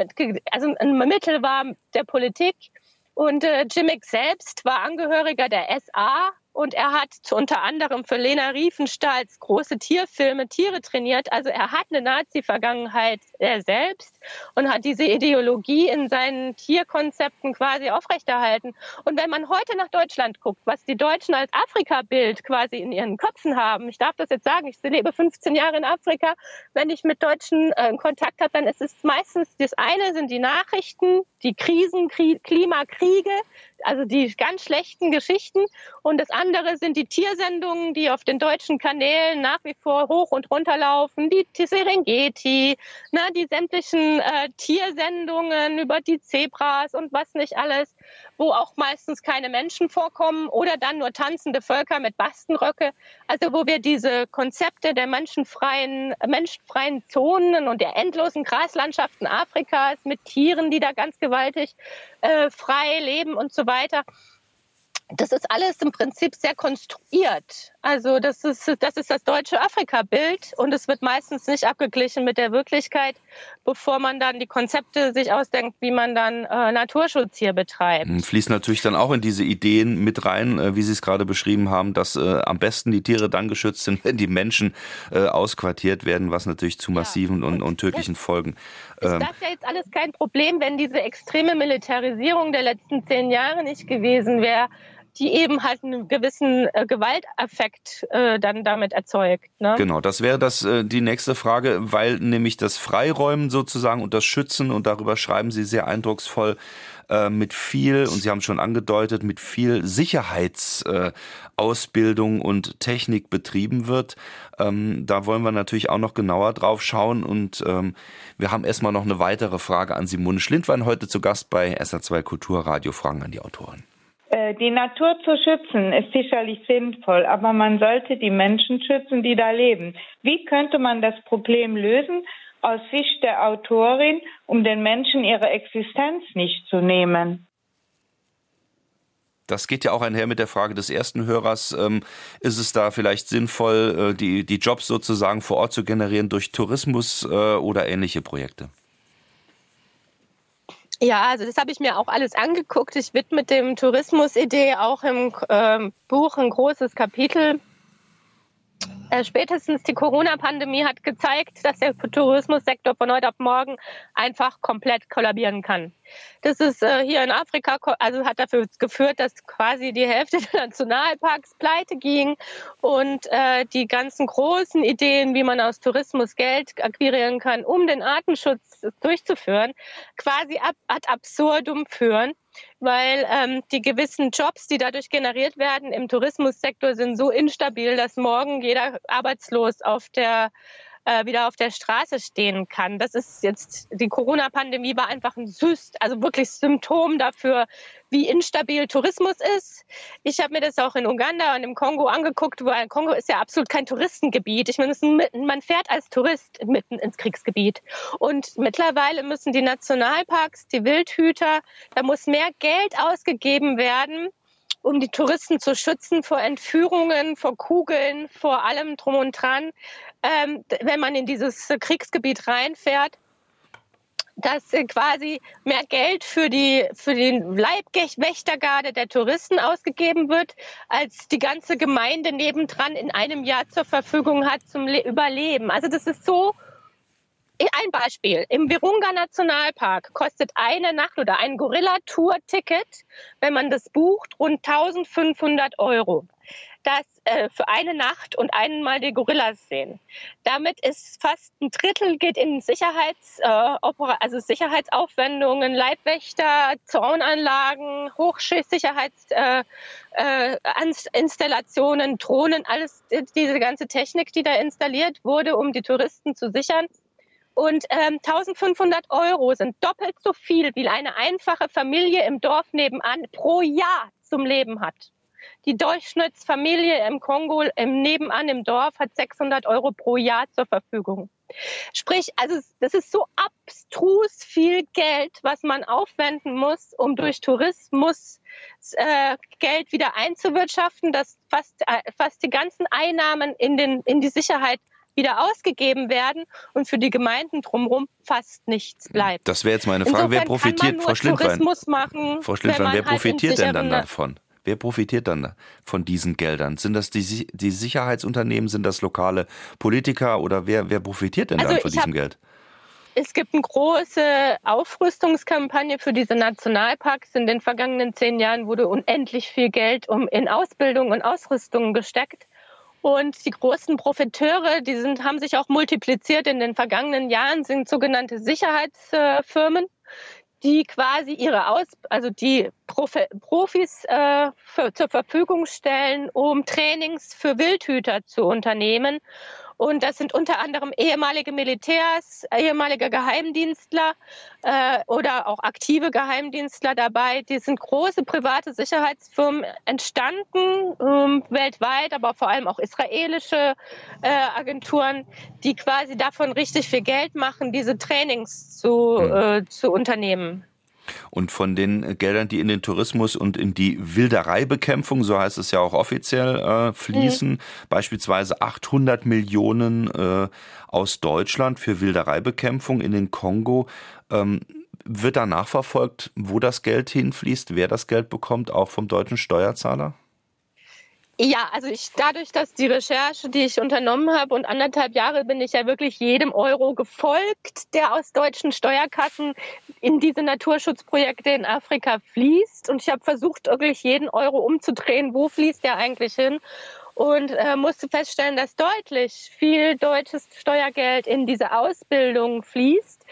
also ein Mittel war der Politik. Und äh, Jimmick selbst war Angehöriger der SA und er hat unter anderem für Lena Riefenstahls große Tierfilme Tiere trainiert. Also er hat eine Nazi-Vergangenheit er selbst und hat diese Ideologie in seinen Tierkonzepten quasi aufrechterhalten. Und wenn man heute nach Deutschland guckt, was die Deutschen als Afrika-Bild quasi in ihren Köpfen haben, ich darf das jetzt sagen, ich lebe 15 Jahre in Afrika, wenn ich mit Deutschen äh, Kontakt habe, dann ist es meistens das eine sind die Nachrichten, die Krisen, Klimakriege, also die ganz schlechten Geschichten. Und das andere sind die Tiersendungen, die auf den deutschen Kanälen nach wie vor hoch und runter laufen. Die Serengeti, na, die sämtlichen äh, Tiersendungen über die Zebras und was nicht alles, wo auch meistens keine Menschen vorkommen oder dann nur tanzende Völker mit Bastenröcke. Also wo wir diese Konzepte der menschenfreien, menschenfreien Zonen und der endlosen Graslandschaften Afrikas mit Tieren, die da ganz gewaltig äh, frei leben und so weiter das ist alles im Prinzip sehr konstruiert. Also das ist, das ist das deutsche Afrika-Bild und es wird meistens nicht abgeglichen mit der Wirklichkeit, bevor man dann die Konzepte sich ausdenkt, wie man dann äh, Naturschutz hier betreibt. Hm, fließt natürlich dann auch in diese Ideen mit rein, äh, wie Sie es gerade beschrieben haben, dass äh, am besten die Tiere dann geschützt sind, wenn die Menschen äh, ausquartiert werden, was natürlich zu massiven ja. und, und, tödlichen Folgen. Ist ähm, das ja jetzt alles kein Problem, wenn diese extreme Militarisierung der letzten zehn Jahre nicht gewesen wäre die eben halt einen gewissen äh, Gewalteffekt äh, dann damit erzeugt. Ne? Genau, das wäre das äh, die nächste Frage, weil nämlich das Freiräumen sozusagen und das Schützen und darüber schreiben Sie sehr eindrucksvoll äh, mit viel und Sie haben schon angedeutet mit viel Sicherheitsausbildung und Technik betrieben wird. Ähm, da wollen wir natürlich auch noch genauer drauf schauen und ähm, wir haben erstmal noch eine weitere Frage an Simone Schlindwein heute zu Gast bei SA2 Kulturradio Fragen an die Autorin. Äh, die Natur zu schützen ist sicherlich sinnvoll, aber man sollte die Menschen schützen, die da leben. Wie könnte man das Problem lösen aus Sicht der Autorin, um den Menschen ihre Existenz nicht zu nehmen? Das geht ja auch einher mit der Frage des ersten Hörers. Ähm, ist es da vielleicht sinnvoll, äh, die, die Jobs sozusagen vor Ort zu generieren durch Tourismus äh, oder ähnliche Projekte? Ja, also das habe ich mir auch alles angeguckt. Ich widme dem Tourismus-Idee auch im äh, Buch ein großes Kapitel. Äh, spätestens die Corona-Pandemie hat gezeigt, dass der Tourismussektor von heute auf morgen einfach komplett kollabieren kann. Das ist äh, hier in Afrika, also hat dafür geführt, dass quasi die Hälfte der Nationalparks pleite ging und äh, die ganzen großen Ideen, wie man aus Tourismus Geld akquirieren kann, um den Artenschutz durchzuführen, quasi ad absurdum führen weil ähm, die gewissen Jobs, die dadurch generiert werden im Tourismussektor, sind so instabil, dass morgen jeder arbeitslos auf der äh, wieder auf der Straße stehen kann. Das ist jetzt, die Corona-Pandemie war einfach ein Syst, also wirklich Symptom dafür, wie instabil Tourismus ist. Ich habe mir das auch in Uganda und im Kongo angeguckt, weil Kongo ist ja absolut kein Touristengebiet. Ich meine, man fährt als Tourist mitten ins Kriegsgebiet. Und mittlerweile müssen die Nationalparks, die Wildhüter, da muss mehr Geld ausgegeben werden, um die Touristen zu schützen vor Entführungen, vor Kugeln, vor allem drum und dran, ähm, wenn man in dieses Kriegsgebiet reinfährt dass quasi mehr Geld für die für den Leibwächtergarde der Touristen ausgegeben wird, als die ganze Gemeinde nebendran in einem Jahr zur Verfügung hat zum Überleben. Also das ist so ein Beispiel. Im Virunga Nationalpark kostet eine Nacht oder ein Gorilla-Tour-Ticket, wenn man das bucht, rund 1500 Euro. Das äh, für eine Nacht und einmal die Gorillas sehen. Damit ist fast ein Drittel geht in Sicherheits, äh, also Sicherheitsaufwendungen, Leibwächter, Zaunanlagen, Hochschichtsicherheitsinstallationen, äh, äh Drohnen, alles diese ganze Technik, die da installiert wurde, um die Touristen zu sichern. Und ähm, 1500 Euro sind doppelt so viel, wie eine einfache Familie im Dorf nebenan pro Jahr zum Leben hat. Die Durchschnittsfamilie im Kongo, im Nebenan im Dorf, hat 600 Euro pro Jahr zur Verfügung. Sprich, also das ist so abstrus viel Geld, was man aufwenden muss, um durch Tourismus äh, Geld wieder einzuwirtschaften, dass fast, äh, fast die ganzen Einnahmen in, den, in die Sicherheit wieder ausgegeben werden und für die Gemeinden drumherum fast nichts bleibt. Das wäre jetzt meine Frage. Insofern wer profitiert, Frau Schlindwein? Frau Schlindwein, wer halt profitiert denn dann davon? Wer profitiert dann von diesen Geldern? Sind das die, die Sicherheitsunternehmen, sind das lokale Politiker oder wer, wer profitiert denn also dann von diesem Geld? Es gibt eine große Aufrüstungskampagne für diese Nationalparks. In den vergangenen zehn Jahren wurde unendlich viel Geld um in Ausbildung und Ausrüstung gesteckt. Und die großen Profiteure, die sind, haben sich auch multipliziert in den vergangenen Jahren, sind sogenannte Sicherheitsfirmen, die quasi ihre Aus, also die Profi Profis äh, für, zur Verfügung stellen, um Trainings für Wildhüter zu unternehmen. Und das sind unter anderem ehemalige Militärs, ehemalige Geheimdienstler äh, oder auch aktive Geheimdienstler dabei. Die sind große private Sicherheitsfirmen entstanden, ähm, weltweit, aber vor allem auch israelische äh, Agenturen, die quasi davon richtig viel Geld machen, diese Trainings zu, hm. äh, zu unternehmen. Und von den Geldern, die in den Tourismus und in die Wildereibekämpfung, so heißt es ja auch offiziell, äh, fließen, mhm. beispielsweise 800 Millionen äh, aus Deutschland für Wildereibekämpfung in den Kongo. Ähm, wird da nachverfolgt, wo das Geld hinfließt, wer das Geld bekommt, auch vom deutschen Steuerzahler? Ja, also ich dadurch, dass die Recherche, die ich unternommen habe und anderthalb Jahre bin ich ja wirklich jedem Euro gefolgt, der aus deutschen Steuerkassen in diese Naturschutzprojekte in Afrika fließt. Und ich habe versucht, wirklich jeden Euro umzudrehen, wo fließt der eigentlich hin und äh, musste feststellen, dass deutlich viel deutsches Steuergeld in diese Ausbildung fließt.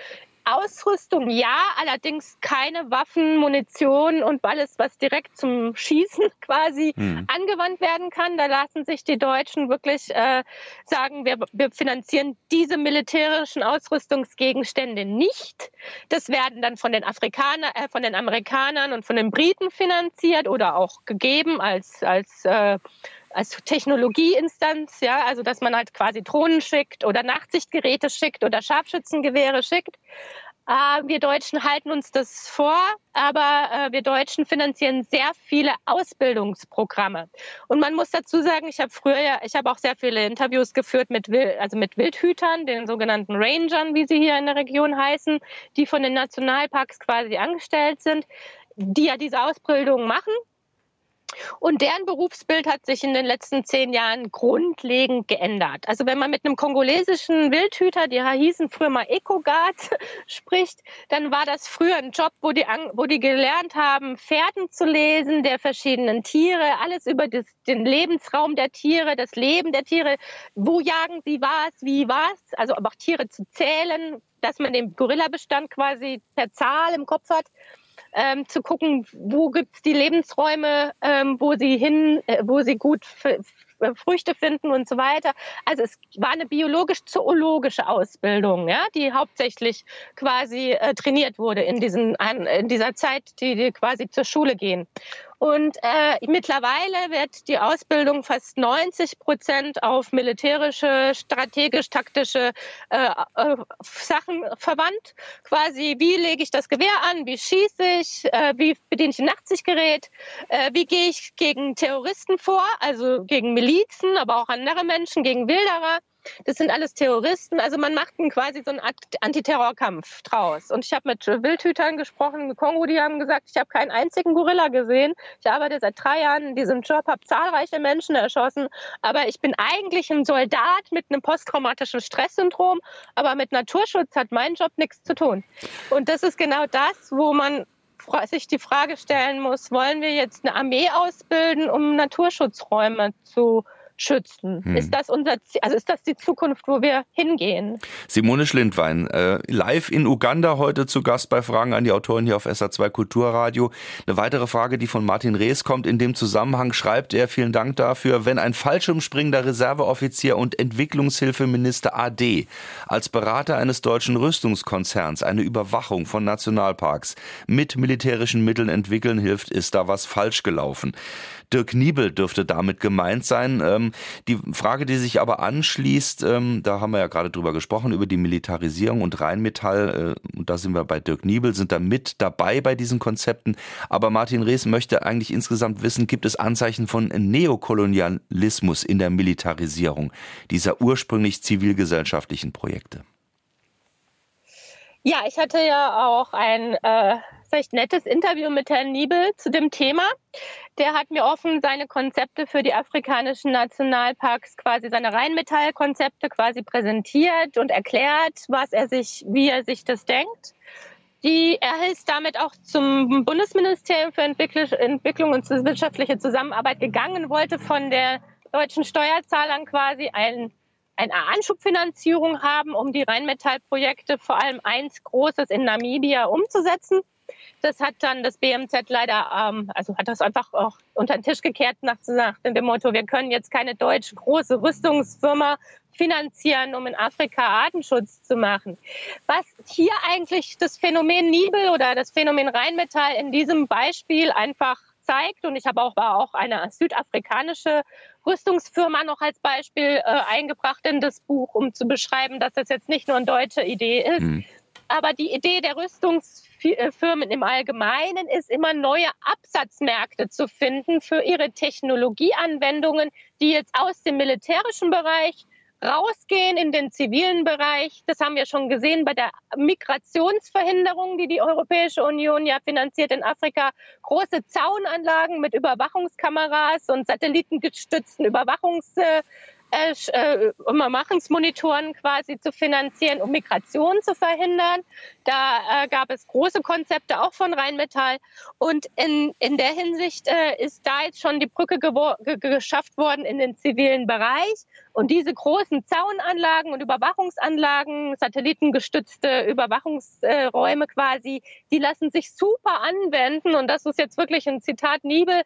Ausrüstung ja, allerdings keine Waffen, Munition und alles, was direkt zum Schießen quasi mhm. angewandt werden kann. Da lassen sich die Deutschen wirklich äh, sagen, wir, wir finanzieren diese militärischen Ausrüstungsgegenstände nicht. Das werden dann von den Afrikanern, äh, von den Amerikanern und von den Briten finanziert oder auch gegeben als als äh, als Technologieinstanz, ja, also dass man halt quasi Drohnen schickt oder Nachtsichtgeräte schickt oder Scharfschützengewehre schickt. Äh, wir Deutschen halten uns das vor, aber äh, wir Deutschen finanzieren sehr viele Ausbildungsprogramme. Und man muss dazu sagen, ich habe früher, ich habe auch sehr viele Interviews geführt mit, also mit Wildhütern, den sogenannten Rangern, wie sie hier in der Region heißen, die von den Nationalparks quasi angestellt sind, die ja diese Ausbildung machen und deren Berufsbild hat sich in den letzten zehn Jahren grundlegend geändert. Also wenn man mit einem kongolesischen Wildhüter, die hießen früher mal Ecogard, spricht, dann war das früher ein Job, wo die, wo die gelernt haben, Pferden zu lesen, der verschiedenen Tiere, alles über das, den Lebensraum der Tiere, das Leben der Tiere, wo jagen sie was, wie was, also aber auch Tiere zu zählen, dass man den Gorillabestand quasi per Zahl im Kopf hat ähm, zu gucken, wo gibt es die Lebensräume, ähm, wo sie hin, äh, wo sie gut Früchte finden und so weiter. Also es war eine biologisch-zoologische Ausbildung, ja, die hauptsächlich quasi äh, trainiert wurde in, diesen, in dieser Zeit, die, die quasi zur Schule gehen. Und äh, mittlerweile wird die Ausbildung fast 90 Prozent auf militärische, strategisch-taktische äh, äh, Sachen verwandt. Quasi, wie lege ich das Gewehr an, wie schieße ich, äh, wie bediene ich ein Nachtsichtgerät, äh, wie gehe ich gegen Terroristen vor, also gegen Milizen, aber auch andere Menschen, gegen Wilderer. Das sind alles Terroristen. Also man macht quasi so einen Antiterrorkampf draus. Und ich habe mit Wildhütern gesprochen Kongo, die haben gesagt, ich habe keinen einzigen Gorilla gesehen. Ich arbeite seit drei Jahren in diesem Job, habe zahlreiche Menschen erschossen, aber ich bin eigentlich ein Soldat mit einem posttraumatischen Stresssyndrom, aber mit Naturschutz hat mein Job nichts zu tun. Und das ist genau das, wo man sich die Frage stellen muss, wollen wir jetzt eine Armee ausbilden, um Naturschutzräume zu schützen. Hm. Ist das unser Ziel, also ist das die Zukunft, wo wir hingehen? Simone Schlindwein, äh, live in Uganda heute zu Gast bei Fragen an die Autorin hier auf SA2 Kulturradio. Eine weitere Frage, die von Martin Rees kommt. In dem Zusammenhang schreibt er, vielen Dank dafür, wenn ein fallschirmspringender Reserveoffizier und Entwicklungshilfeminister AD als Berater eines deutschen Rüstungskonzerns eine Überwachung von Nationalparks mit militärischen Mitteln entwickeln hilft, ist da was falsch gelaufen. Dirk Niebel dürfte damit gemeint sein. Ähm, die Frage, die sich aber anschließt, ähm, da haben wir ja gerade drüber gesprochen, über die Militarisierung und Rheinmetall, äh, und da sind wir bei Dirk Niebel, sind da mit dabei bei diesen Konzepten. Aber Martin Rees möchte eigentlich insgesamt wissen, gibt es Anzeichen von Neokolonialismus in der Militarisierung dieser ursprünglich zivilgesellschaftlichen Projekte? Ja, ich hatte ja auch ein äh, recht nettes Interview mit Herrn Niebel zu dem Thema. Der hat mir offen seine Konzepte für die afrikanischen Nationalparks, quasi seine Rheinmetallkonzepte quasi präsentiert und erklärt, was er sich, wie er sich das denkt. Die, er ist damit auch zum Bundesministerium für Entwicklung und wirtschaftliche Zusammenarbeit gegangen, wollte von der deutschen Steuerzahlern quasi ein, eine Anschubfinanzierung haben, um die Rheinmetallprojekte, vor allem eins Großes in Namibia, umzusetzen. Das hat dann das BMZ leider, ähm, also hat das einfach auch unter den Tisch gekehrt nach, nach dem Motto, wir können jetzt keine deutsche große Rüstungsfirma finanzieren, um in Afrika Artenschutz zu machen. Was hier eigentlich das Phänomen Nibel oder das Phänomen Rheinmetall in diesem Beispiel einfach zeigt, und ich habe auch, auch eine südafrikanische Rüstungsfirma noch als Beispiel äh, eingebracht in das Buch, um zu beschreiben, dass das jetzt nicht nur eine deutsche Idee ist. Mhm. Aber die Idee der Rüstungsfirmen im Allgemeinen ist immer neue Absatzmärkte zu finden für ihre Technologieanwendungen, die jetzt aus dem militärischen Bereich rausgehen in den zivilen Bereich. Das haben wir schon gesehen bei der Migrationsverhinderung, die die Europäische Union ja finanziert in Afrika. Große Zaunanlagen mit Überwachungskameras und satellitengestützten Überwachungs äh, äh, Überwachungsmonitoren quasi zu finanzieren, um Migration zu verhindern. Da äh, gab es große Konzepte auch von Rheinmetall. Und in, in der Hinsicht äh, ist da jetzt schon die Brücke geschafft worden in den zivilen Bereich. Und diese großen Zaunanlagen und Überwachungsanlagen, satellitengestützte Überwachungsräume quasi, die lassen sich super anwenden. Und das ist jetzt wirklich ein Zitat Niebel,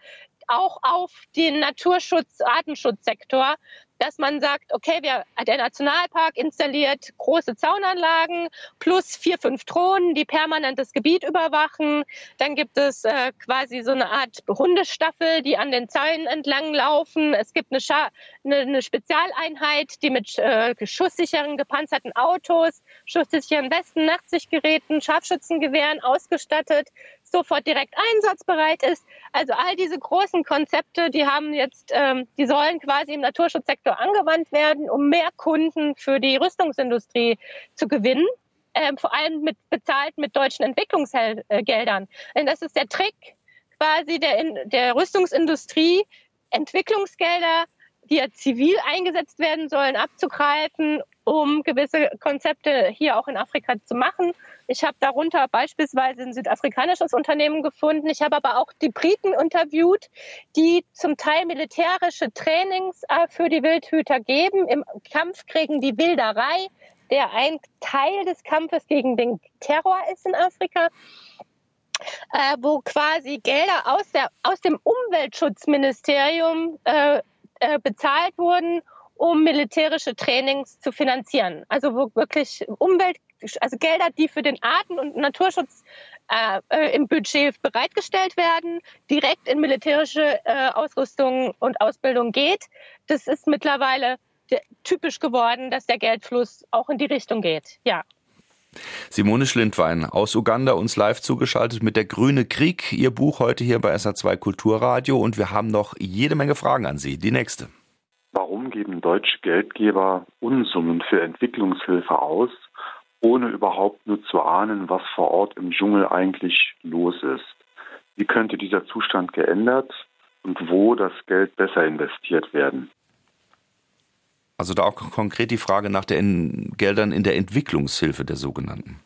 auch auf den Naturschutz, Artenschutzsektor, dass man sagt, okay, wir, der Nationalpark installiert große Zaunanlagen plus vier, fünf Drohnen, die permanent das Gebiet überwachen. Dann gibt es äh, quasi so eine Art Hundestaffel, die an den Zäunen entlang laufen. Es gibt eine, Scha eine, eine Spezialeinheit, die mit äh, schusssicheren gepanzerten Autos, schusssicheren Westen, Nachtsichtgeräten, Scharfschützengewehren ausgestattet sofort direkt einsatzbereit ist. Also all diese großen Konzepte, die haben jetzt, ähm, die sollen quasi im Naturschutzsektor angewandt werden, um mehr Kunden für die Rüstungsindustrie zu gewinnen. Ähm, vor allem mit bezahlt mit deutschen Entwicklungsgeldern. Denn das ist der Trick quasi der, der Rüstungsindustrie, Entwicklungsgelder, die ja zivil eingesetzt werden sollen, abzugreifen, um gewisse Konzepte hier auch in Afrika zu machen. Ich habe darunter beispielsweise ein südafrikanisches Unternehmen gefunden. Ich habe aber auch die Briten interviewt, die zum Teil militärische Trainings äh, für die Wildhüter geben im Kampf gegen die Wilderei, der ein Teil des Kampfes gegen den Terror ist in Afrika. Äh, wo quasi Gelder aus, der, aus dem Umweltschutzministerium äh, äh, bezahlt wurden, um militärische Trainings zu finanzieren. Also wo wirklich Umwelt, also Gelder, die für den Arten- und Naturschutz äh, äh, im Budget bereitgestellt werden, direkt in militärische äh, Ausrüstung und Ausbildung geht. Das ist mittlerweile typisch geworden, dass der Geldfluss auch in die Richtung geht. Ja. Simone Schlindwein aus Uganda uns live zugeschaltet mit der Grüne Krieg, ihr Buch heute hier bei SA2 Kulturradio und wir haben noch jede Menge Fragen an Sie. Die nächste. Warum geben deutsche Geldgeber Unsummen für Entwicklungshilfe aus, ohne überhaupt nur zu ahnen, was vor Ort im Dschungel eigentlich los ist? Wie könnte dieser Zustand geändert und wo das Geld besser investiert werden? Also da auch konkret die Frage nach den Geldern in der Entwicklungshilfe der sogenannten.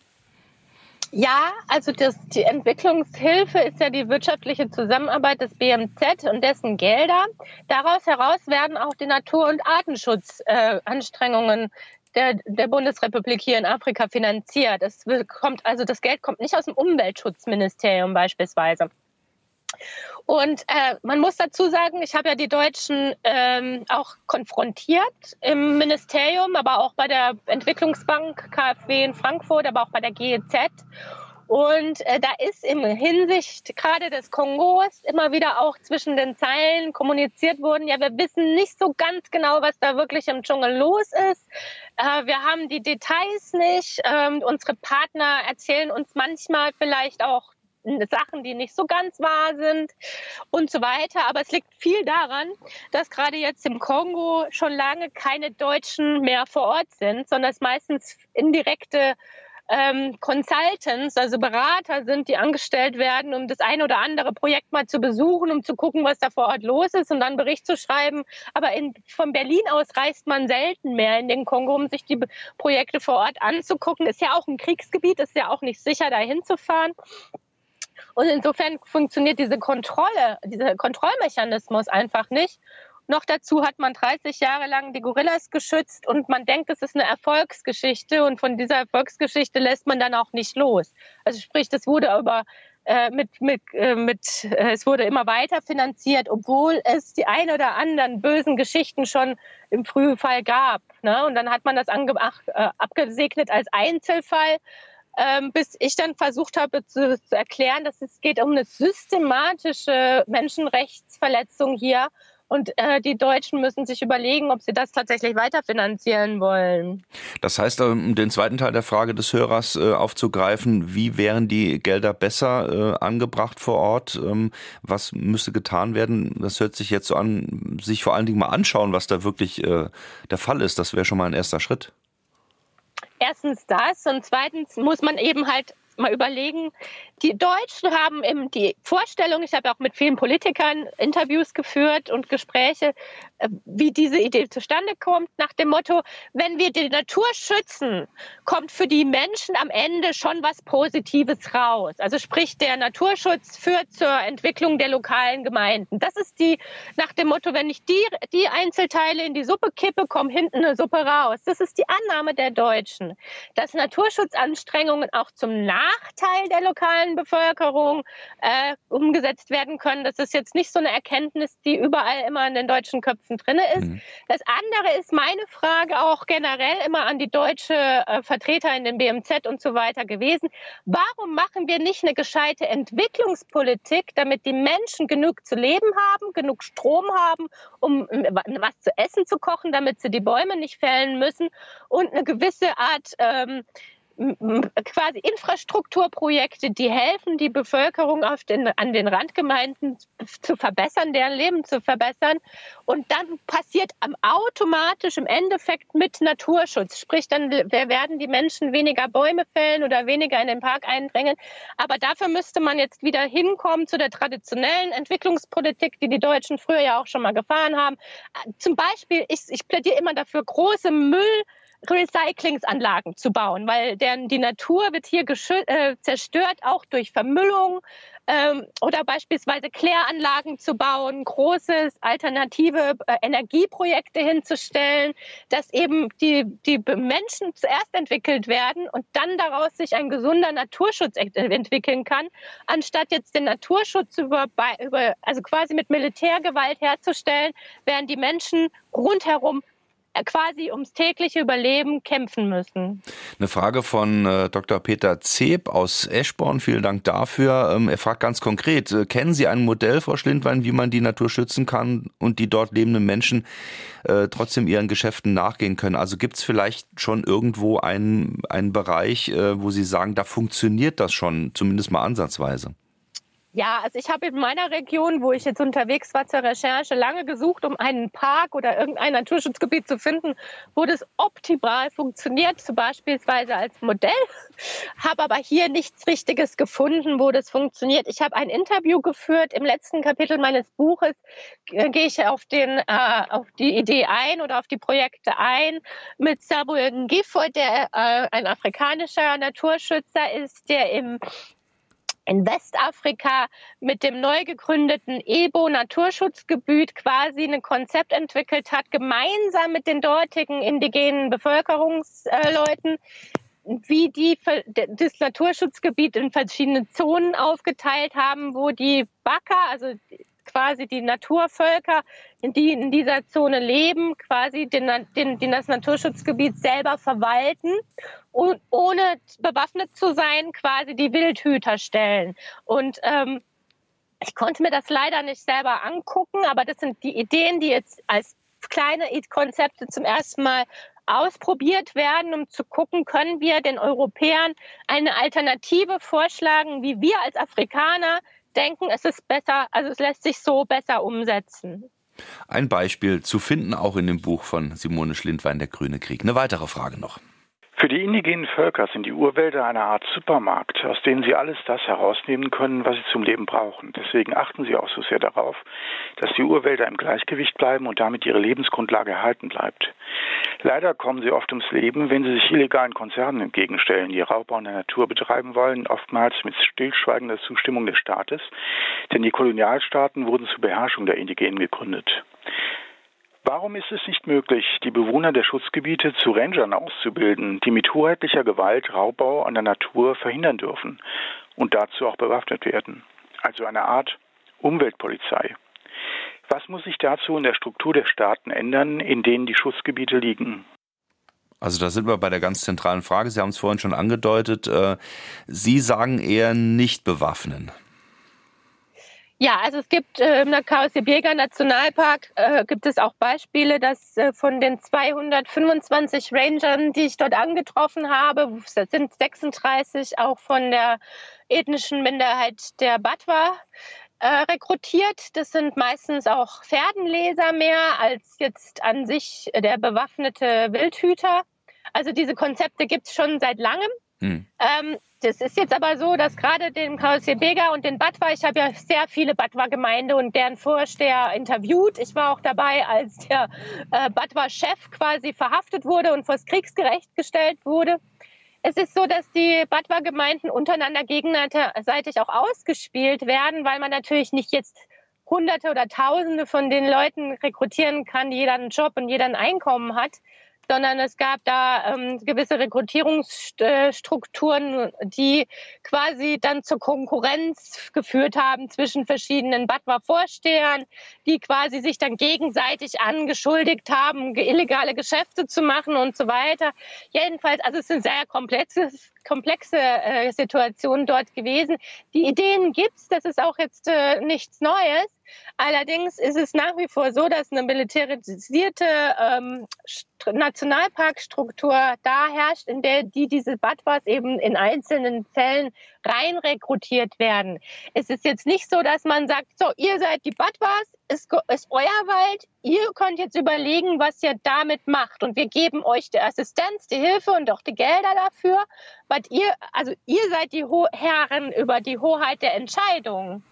Ja, also das, die Entwicklungshilfe ist ja die wirtschaftliche Zusammenarbeit des BMZ und dessen Gelder. Daraus heraus werden auch die Natur- und Artenschutzanstrengungen äh, der, der Bundesrepublik hier in Afrika finanziert. Es kommt, also das Geld kommt nicht aus dem Umweltschutzministerium beispielsweise. Und äh, man muss dazu sagen, ich habe ja die Deutschen ähm, auch konfrontiert im Ministerium, aber auch bei der Entwicklungsbank KfW in Frankfurt, aber auch bei der GEZ. Und äh, da ist im Hinsicht gerade des Kongos immer wieder auch zwischen den Zeilen kommuniziert worden, ja, wir wissen nicht so ganz genau, was da wirklich im Dschungel los ist. Äh, wir haben die Details nicht. Ähm, unsere Partner erzählen uns manchmal vielleicht auch Sachen, die nicht so ganz wahr sind und so weiter. Aber es liegt viel daran, dass gerade jetzt im Kongo schon lange keine Deutschen mehr vor Ort sind, sondern es meistens indirekte ähm, Consultants, also Berater sind, die angestellt werden, um das eine oder andere Projekt mal zu besuchen, um zu gucken, was da vor Ort los ist und dann Bericht zu schreiben. Aber in, von Berlin aus reist man selten mehr in den Kongo, um sich die Projekte vor Ort anzugucken. Ist ja auch ein Kriegsgebiet, ist ja auch nicht sicher, da hinzufahren. Und insofern funktioniert diese Kontrolle, dieser Kontrollmechanismus einfach nicht. Noch dazu hat man 30 Jahre lang die Gorillas geschützt und man denkt, es ist eine Erfolgsgeschichte und von dieser Erfolgsgeschichte lässt man dann auch nicht los. Also sprich, das wurde aber äh, mit, mit, äh, mit äh, es wurde immer weiter finanziert, obwohl es die ein oder anderen bösen Geschichten schon im Frühfall gab. Ne? Und dann hat man das ach, äh, abgesegnet als Einzelfall. Ähm, bis ich dann versucht habe zu, zu erklären, dass es geht um eine systematische Menschenrechtsverletzung hier und äh, die Deutschen müssen sich überlegen, ob sie das tatsächlich weiterfinanzieren wollen. Das heißt, um den zweiten Teil der Frage des Hörers äh, aufzugreifen, wie wären die Gelder besser äh, angebracht vor Ort? Ähm, was müsste getan werden? Das hört sich jetzt so an, sich vor allen Dingen mal anschauen, was da wirklich äh, der Fall ist. Das wäre schon mal ein erster Schritt. Erstens das und zweitens muss man eben halt mal überlegen, die Deutschen haben eben die Vorstellung, ich habe auch mit vielen Politikern Interviews geführt und Gespräche, wie diese Idee zustande kommt, nach dem Motto, wenn wir die Natur schützen, kommt für die Menschen am Ende schon was Positives raus. Also sprich, der Naturschutz führt zur Entwicklung der lokalen Gemeinden. Das ist die, nach dem Motto, wenn ich die, die Einzelteile in die Suppe kippe, kommt hinten eine Suppe raus. Das ist die Annahme der Deutschen, dass Naturschutzanstrengungen auch zum Nachteil der lokalen Bevölkerung äh, umgesetzt werden können. Das ist jetzt nicht so eine Erkenntnis, die überall immer in den deutschen Köpfen Köpfen drin ist. Mhm. Das andere ist meine Frage auch generell immer an die deutsche äh, Vertreter in den BMZ und so weiter gewesen. Warum machen wir nicht eine gescheite Entwicklungspolitik, damit die Menschen genug zu leben haben, genug Strom haben, um äh, was zu essen zu kochen, damit sie die Bäume nicht fällen müssen und eine gewisse Art ähm, quasi Infrastrukturprojekte, die helfen, die Bevölkerung den, an den Randgemeinden zu verbessern, deren Leben zu verbessern. Und dann passiert automatisch im Endeffekt mit Naturschutz. Sprich, dann werden die Menschen weniger Bäume fällen oder weniger in den Park eindringen. Aber dafür müsste man jetzt wieder hinkommen zu der traditionellen Entwicklungspolitik, die die Deutschen früher ja auch schon mal gefahren haben. Zum Beispiel, ich, ich plädiere immer dafür, große Müll Recyclingsanlagen zu bauen, weil deren, die Natur wird hier äh, zerstört, auch durch Vermüllung ähm, oder beispielsweise Kläranlagen zu bauen, große alternative äh, Energieprojekte hinzustellen, dass eben die, die Menschen zuerst entwickelt werden und dann daraus sich ein gesunder Naturschutz entwickeln kann, anstatt jetzt den Naturschutz über, über also quasi mit Militärgewalt herzustellen, während die Menschen rundherum quasi ums tägliche Überleben kämpfen müssen. Eine Frage von äh, Dr. Peter Zeb aus Eschborn. Vielen Dank dafür. Ähm, er fragt ganz konkret, äh, kennen Sie ein Modell, Frau Schlindwein, wie man die Natur schützen kann und die dort lebenden Menschen äh, trotzdem ihren Geschäften nachgehen können? Also gibt es vielleicht schon irgendwo einen, einen Bereich, äh, wo Sie sagen, da funktioniert das schon, zumindest mal ansatzweise? Ja, also ich habe in meiner Region, wo ich jetzt unterwegs war zur Recherche, lange gesucht, um einen Park oder irgendein Naturschutzgebiet zu finden, wo das optimal funktioniert, zum beispielsweise als Modell. Habe aber hier nichts Richtiges gefunden, wo das funktioniert. Ich habe ein Interview geführt. Im letzten Kapitel meines Buches äh, gehe ich auf, den, äh, auf die Idee ein oder auf die Projekte ein mit Samuel Gifford, der äh, ein afrikanischer Naturschützer ist, der im in Westafrika mit dem neu gegründeten EBO Naturschutzgebiet quasi ein Konzept entwickelt hat, gemeinsam mit den dortigen indigenen Bevölkerungsleuten, wie die das Naturschutzgebiet in verschiedene Zonen aufgeteilt haben, wo die Baka, also quasi die Naturvölker, die in dieser Zone leben, quasi den, den, den das Naturschutzgebiet selber verwalten und ohne bewaffnet zu sein, quasi die Wildhüter stellen. Und ähm, ich konnte mir das leider nicht selber angucken, aber das sind die Ideen, die jetzt als kleine Konzepte zum ersten Mal ausprobiert werden, um zu gucken, können wir den Europäern eine Alternative vorschlagen, wie wir als Afrikaner denken, es ist besser, also es lässt sich so besser umsetzen. Ein Beispiel zu finden auch in dem Buch von Simone Schlindwein, Der grüne Krieg. Eine weitere Frage noch. Für die indigenen Völker sind die Urwälder eine Art Supermarkt, aus denen sie alles das herausnehmen können, was sie zum Leben brauchen. Deswegen achten sie auch so sehr darauf, dass die Urwälder im Gleichgewicht bleiben und damit ihre Lebensgrundlage erhalten bleibt. Leider kommen sie oft ums Leben, wenn sie sich illegalen Konzernen entgegenstellen, die Raubbau in der Natur betreiben wollen, oftmals mit stillschweigender Zustimmung des Staates, denn die Kolonialstaaten wurden zur Beherrschung der Indigenen gegründet. Warum ist es nicht möglich, die Bewohner der Schutzgebiete zu Rangern auszubilden, die mit hoheitlicher Gewalt Raubbau an der Natur verhindern dürfen und dazu auch bewaffnet werden? Also eine Art Umweltpolizei. Was muss sich dazu in der Struktur der Staaten ändern, in denen die Schutzgebiete liegen? Also da sind wir bei der ganz zentralen Frage. Sie haben es vorhin schon angedeutet. Äh, Sie sagen eher nicht bewaffnen. Ja, also es gibt äh, im Nakao-Sibirga Nationalpark äh, gibt es auch Beispiele, dass äh, von den 225 Rangern, die ich dort angetroffen habe, sind 36 auch von der ethnischen Minderheit der Batwa äh, rekrutiert. Das sind meistens auch Pferdenleser mehr als jetzt an sich der bewaffnete Wildhüter. Also diese Konzepte gibt es schon seit langem. Hm. Ähm, das ist jetzt aber so, dass gerade den KSC Bega und den Batwa, ich habe ja sehr viele Batwa-Gemeinde und deren Vorsteher interviewt. Ich war auch dabei, als der äh, Batwa-Chef quasi verhaftet wurde und vors Kriegsgerecht gestellt wurde. Es ist so, dass die Batwa-Gemeinden untereinander gegenseitig auch ausgespielt werden, weil man natürlich nicht jetzt Hunderte oder Tausende von den Leuten rekrutieren kann, die jeder einen Job und jeder ein Einkommen hat sondern es gab da ähm, gewisse Rekrutierungsstrukturen, die quasi dann zur Konkurrenz geführt haben zwischen verschiedenen Batwa-Vorstehern, die quasi sich dann gegenseitig angeschuldigt haben, illegale Geschäfte zu machen und so weiter. Jedenfalls, also es sind sehr komplexe, komplexe äh, Situationen dort gewesen. Die Ideen gibt's, das ist auch jetzt äh, nichts Neues. Allerdings ist es nach wie vor so, dass eine militarisierte ähm, Nationalparkstruktur da herrscht, in der die diese Badwas eben in einzelnen Fällen rein rekrutiert werden. Es ist jetzt nicht so, dass man sagt, so, ihr seid die Badwas, ist, ist euer Wald, ihr könnt jetzt überlegen, was ihr damit macht und wir geben euch die Assistenz, die Hilfe und auch die Gelder dafür, weil ihr, also ihr seid die Ho Herren über die Hoheit der Entscheidungen.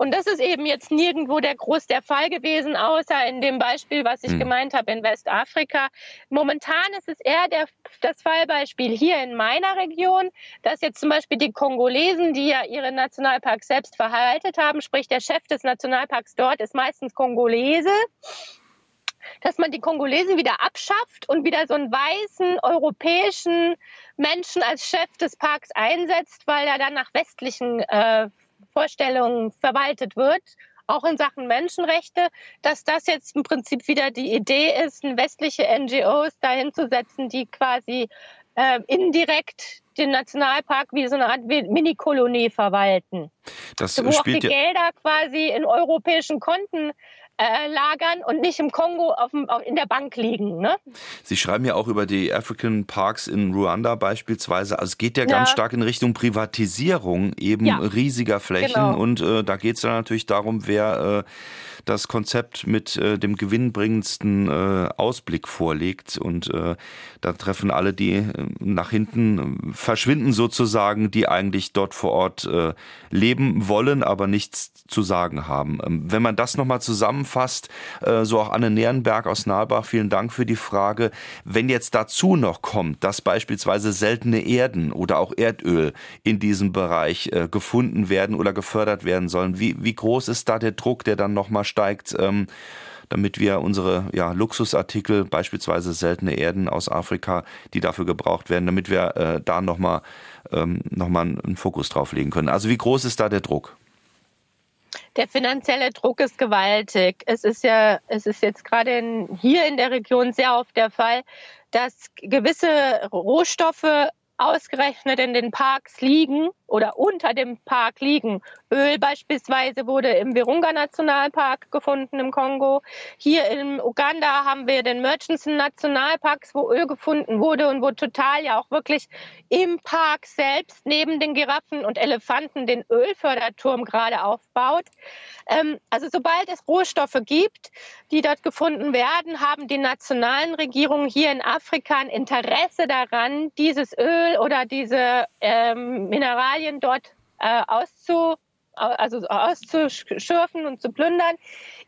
Und das ist eben jetzt nirgendwo der groß der Fall gewesen, außer in dem Beispiel, was ich hm. gemeint habe in Westafrika. Momentan ist es eher der, das Fallbeispiel hier in meiner Region, dass jetzt zum Beispiel die Kongolesen, die ja ihre Nationalparks selbst verhaltet haben, sprich der Chef des Nationalparks dort ist meistens Kongolese dass man die Kongolesen wieder abschafft und wieder so einen weißen europäischen Menschen als Chef des Parks einsetzt, weil er dann nach westlichen äh, Vorstellungen verwaltet wird, auch in Sachen Menschenrechte, dass das jetzt im Prinzip wieder die Idee ist, westliche NGOs dahin zu setzen, die quasi äh, indirekt den Nationalpark wie so eine Art Mini-Kolonie verwalten. Das wo auch die Gelder quasi in europäischen Konten äh, lagern und nicht im Kongo auf dem, auf, in der Bank liegen. Ne? Sie schreiben ja auch über die African Parks in Ruanda beispielsweise. Also es geht ja ganz ja. stark in Richtung Privatisierung eben ja. riesiger Flächen. Genau. Und äh, da geht es dann natürlich darum, wer äh, das Konzept mit äh, dem gewinnbringendsten äh, Ausblick vorlegt. Und äh, da treffen alle, die äh, nach hinten verschwinden sozusagen, die eigentlich dort vor Ort äh, leben wollen, aber nichts zu sagen haben. Ähm, wenn man das nochmal zusammenfasst, äh, so auch Anne Nierenberg aus Nalbach, vielen Dank für die Frage. Wenn jetzt dazu noch kommt, dass beispielsweise seltene Erden oder auch Erdöl in diesem Bereich äh, gefunden werden oder gefördert werden sollen, wie, wie groß ist da der Druck, der dann nochmal steigt, ähm, damit wir unsere ja, Luxusartikel, beispielsweise seltene Erden aus Afrika, die dafür gebraucht werden, damit wir äh, da nochmal ähm, noch einen Fokus drauf legen können. Also wie groß ist da der Druck? Der finanzielle Druck ist gewaltig. Es ist ja, es ist jetzt gerade in, hier in der Region sehr oft der Fall, dass gewisse Rohstoffe ausgerechnet in den Parks liegen oder unter dem Park liegen. Öl beispielsweise wurde im Virunga Nationalpark gefunden im Kongo. Hier in Uganda haben wir den Murchison Nationalpark, wo Öl gefunden wurde und wo total ja auch wirklich im Park selbst neben den Giraffen und Elefanten den Ölförderturm gerade aufbaut. Ähm, also sobald es Rohstoffe gibt, die dort gefunden werden, haben die nationalen Regierungen hier in Afrika ein Interesse daran, dieses Öl oder diese ähm, Mineralien dort äh, auszu, also auszuschürfen und zu plündern,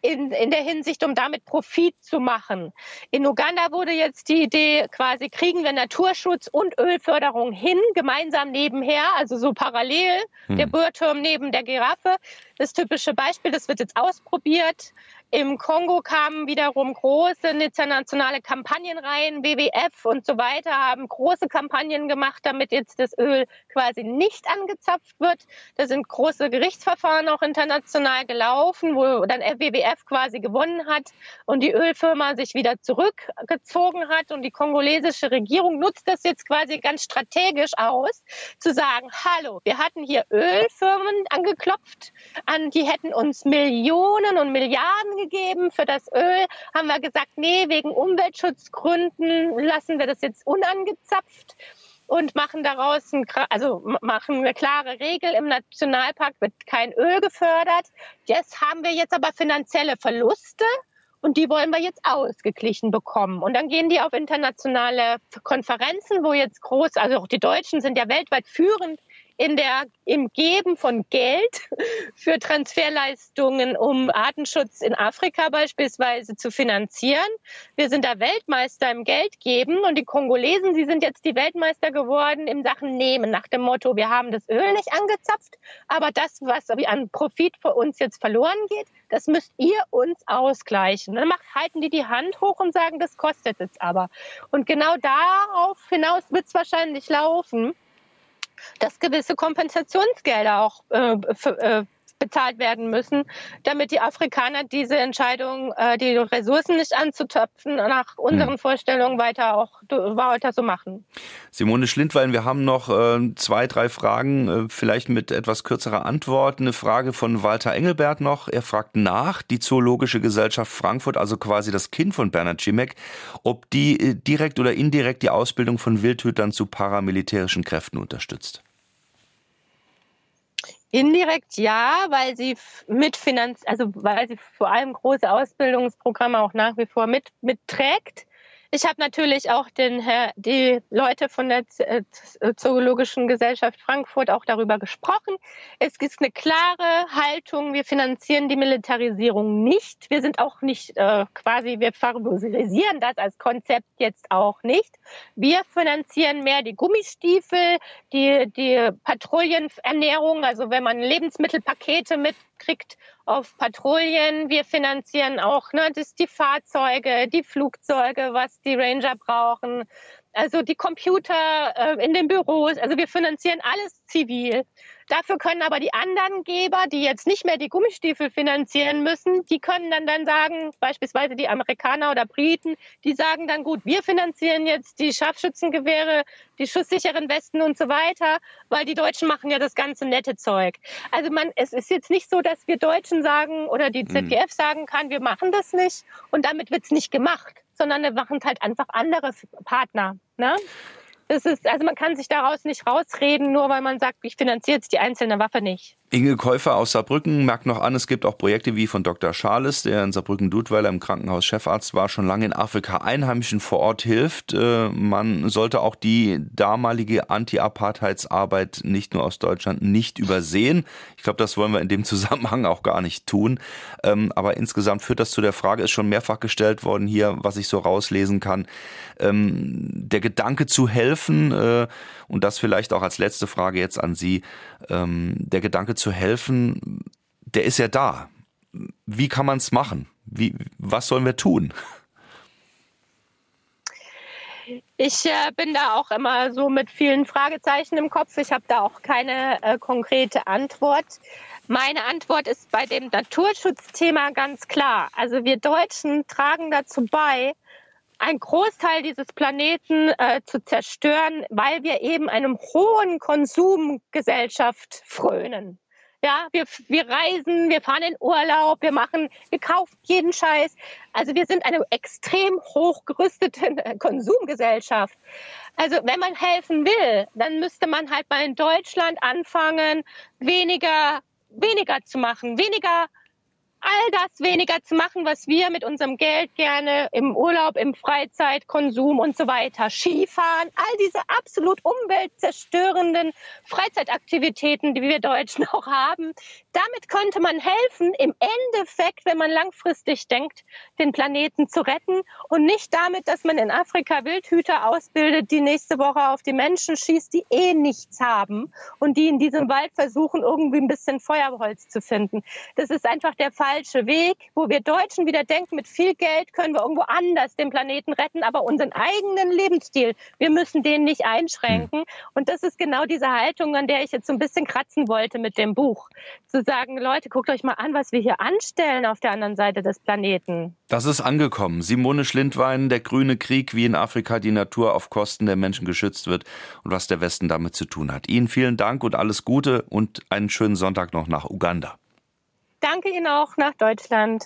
in, in der Hinsicht, um damit Profit zu machen. In Uganda wurde jetzt die Idee quasi, kriegen wir Naturschutz und Ölförderung hin, gemeinsam nebenher, also so parallel, hm. der Burgturm neben der Giraffe. Das typische Beispiel, das wird jetzt ausprobiert. Im Kongo kamen wiederum große internationale Kampagnen rein, WWF und so weiter haben große Kampagnen gemacht, damit jetzt das Öl quasi nicht angezapft wird. Da sind große Gerichtsverfahren auch international gelaufen, wo dann WWF quasi gewonnen hat und die Ölfirma sich wieder zurückgezogen hat und die kongolesische Regierung nutzt das jetzt quasi ganz strategisch aus, zu sagen, hallo, wir hatten hier Ölfirmen angeklopft, an die hätten uns Millionen und Milliarden gegeben für das Öl, haben wir gesagt, nee, wegen Umweltschutzgründen lassen wir das jetzt unangezapft und machen daraus ein, also machen eine klare Regel im Nationalpark wird kein Öl gefördert. Jetzt haben wir jetzt aber finanzielle Verluste und die wollen wir jetzt ausgeglichen bekommen. Und dann gehen die auf internationale Konferenzen, wo jetzt groß, also auch die Deutschen sind ja weltweit führend in der, im Geben von Geld für Transferleistungen, um Artenschutz in Afrika beispielsweise zu finanzieren. Wir sind da Weltmeister im Geldgeben und die Kongolesen, sie sind jetzt die Weltmeister geworden im Sachen Nehmen, nach dem Motto, wir haben das Öl nicht angezapft, aber das, was an Profit für uns jetzt verloren geht, das müsst ihr uns ausgleichen. Dann macht, halten die die Hand hoch und sagen, das kostet es aber. Und genau darauf hinaus wird es wahrscheinlich laufen dass gewisse Kompensationsgelder auch äh, äh, bezahlt werden müssen, damit die Afrikaner diese Entscheidung, äh, die Ressourcen nicht anzutöpfen, nach unseren hm. Vorstellungen weiter auch weiter so machen. Simone Schlindwein, wir haben noch äh, zwei, drei Fragen, äh, vielleicht mit etwas kürzerer Antwort. Eine Frage von Walter Engelbert noch. Er fragt nach, die Zoologische Gesellschaft Frankfurt, also quasi das Kind von Bernhard Schimek, ob die direkt oder indirekt die Ausbildung von Wildhütern zu paramilitärischen Kräften unterstützt. Indirekt ja, weil sie mitfinanziert, also weil sie vor allem große Ausbildungsprogramme auch nach wie vor mit mitträgt. Ich habe natürlich auch den, die Leute von der äh, Zoologischen Gesellschaft Frankfurt auch darüber gesprochen. Es ist eine klare Haltung. Wir finanzieren die Militarisierung nicht. Wir sind auch nicht äh, quasi, wir favorisieren das als Konzept jetzt auch nicht. Wir finanzieren mehr die Gummistiefel, die, die Patrouillenernährung, also wenn man Lebensmittelpakete mitkriegt auf Patrouillen. Wir finanzieren auch ne, das, die Fahrzeuge, die Flugzeuge, was die Ranger brauchen. Also die Computer äh, in den Büros. Also wir finanzieren alles zivil. Dafür können aber die anderen Geber, die jetzt nicht mehr die Gummistiefel finanzieren müssen, die können dann dann sagen, beispielsweise die Amerikaner oder Briten, die sagen dann gut, wir finanzieren jetzt die Scharfschützengewehre, die schusssicheren Westen und so weiter, weil die Deutschen machen ja das ganze nette Zeug. Also man, es ist jetzt nicht so, dass wir Deutschen sagen oder die ZDF mhm. sagen kann, wir machen das nicht und damit wird es nicht gemacht, sondern wir machen halt einfach andere Partner. Ne? Das ist, also man kann sich daraus nicht rausreden, nur weil man sagt, ich finanziere jetzt die einzelne Waffe nicht. Inge Käufer aus Saarbrücken merkt noch an, es gibt auch Projekte wie von Dr. Charles, der in Saarbrücken-Dudweiler im Krankenhaus Chefarzt war, schon lange in Afrika Einheimischen vor Ort hilft. Äh, man sollte auch die damalige Anti-Apartheidsarbeit nicht nur aus Deutschland nicht übersehen. Ich glaube, das wollen wir in dem Zusammenhang auch gar nicht tun. Ähm, aber insgesamt führt das zu der Frage, ist schon mehrfach gestellt worden hier, was ich so rauslesen kann. Ähm, der Gedanke zu helfen, äh, und das vielleicht auch als letzte Frage jetzt an Sie, ähm, der Gedanke zu helfen, der ist ja da. Wie kann man es machen? Wie, was sollen wir tun? Ich äh, bin da auch immer so mit vielen Fragezeichen im Kopf. Ich habe da auch keine äh, konkrete Antwort. Meine Antwort ist bei dem Naturschutzthema ganz klar. Also wir Deutschen tragen dazu bei, einen Großteil dieses Planeten äh, zu zerstören, weil wir eben einem hohen Konsumgesellschaft frönen. Ja, wir, wir reisen, wir fahren in Urlaub, wir machen, wir kaufen jeden Scheiß. Also wir sind eine extrem hochgerüstete Konsumgesellschaft. Also wenn man helfen will, dann müsste man halt mal in Deutschland anfangen, weniger, weniger zu machen, weniger all das weniger zu machen, was wir mit unserem Geld gerne im Urlaub, im Freizeitkonsum und so weiter, Skifahren, all diese absolut umweltzerstörenden Freizeitaktivitäten, die wir Deutschen auch haben, damit könnte man helfen, im Endeffekt, wenn man langfristig denkt, den Planeten zu retten und nicht damit, dass man in Afrika Wildhüter ausbildet, die nächste Woche auf die Menschen schießt, die eh nichts haben und die in diesem Wald versuchen, irgendwie ein bisschen Feuerholz zu finden. Das ist einfach der falsche Weg, wo wir Deutschen wieder denken, mit viel Geld können wir irgendwo anders den Planeten retten, aber unseren eigenen Lebensstil, wir müssen den nicht einschränken. Hm. Und das ist genau diese Haltung, an der ich jetzt so ein bisschen kratzen wollte mit dem Buch. Zu sagen, Leute, guckt euch mal an, was wir hier anstellen auf der anderen Seite des Planeten. Das ist angekommen. Simone Schlindwein, der grüne Krieg, wie in Afrika die Natur auf Kosten der Menschen geschützt wird und was der Westen damit zu tun hat. Ihnen vielen Dank und alles Gute und einen schönen Sonntag noch nach Uganda. Danke Ihnen auch nach Deutschland.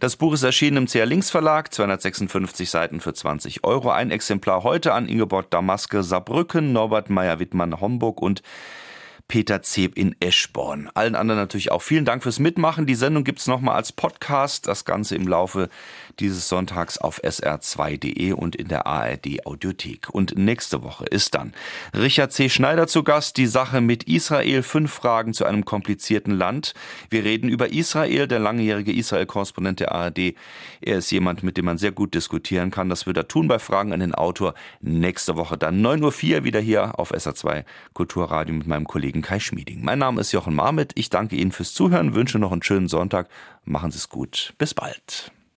Das Buch ist erschienen im CR Links Verlag, 256 Seiten für 20 Euro. Ein Exemplar heute an Ingeborg Damaske Saarbrücken, Norbert Meyer-Wittmann Homburg und Peter Zeb in Eschborn. Allen anderen natürlich auch vielen Dank fürs Mitmachen. Die Sendung gibt's nochmal als Podcast, das Ganze im Laufe dieses Sonntags auf sr2.de und in der ARD Audiothek. Und nächste Woche ist dann Richard C. Schneider zu Gast, die Sache mit Israel, fünf Fragen zu einem komplizierten Land. Wir reden über Israel, der langjährige Israel-Korrespondent der ARD. Er ist jemand, mit dem man sehr gut diskutieren kann. Das wird er tun bei Fragen an den Autor. Nächste Woche dann 9.04 Uhr wieder hier auf SR2 Kulturradio mit meinem Kollegen Kollegen Kai Schmieding. Mein Name ist Jochen Marmit. Ich danke Ihnen fürs Zuhören, wünsche noch einen schönen Sonntag. Machen Sie es gut. Bis bald.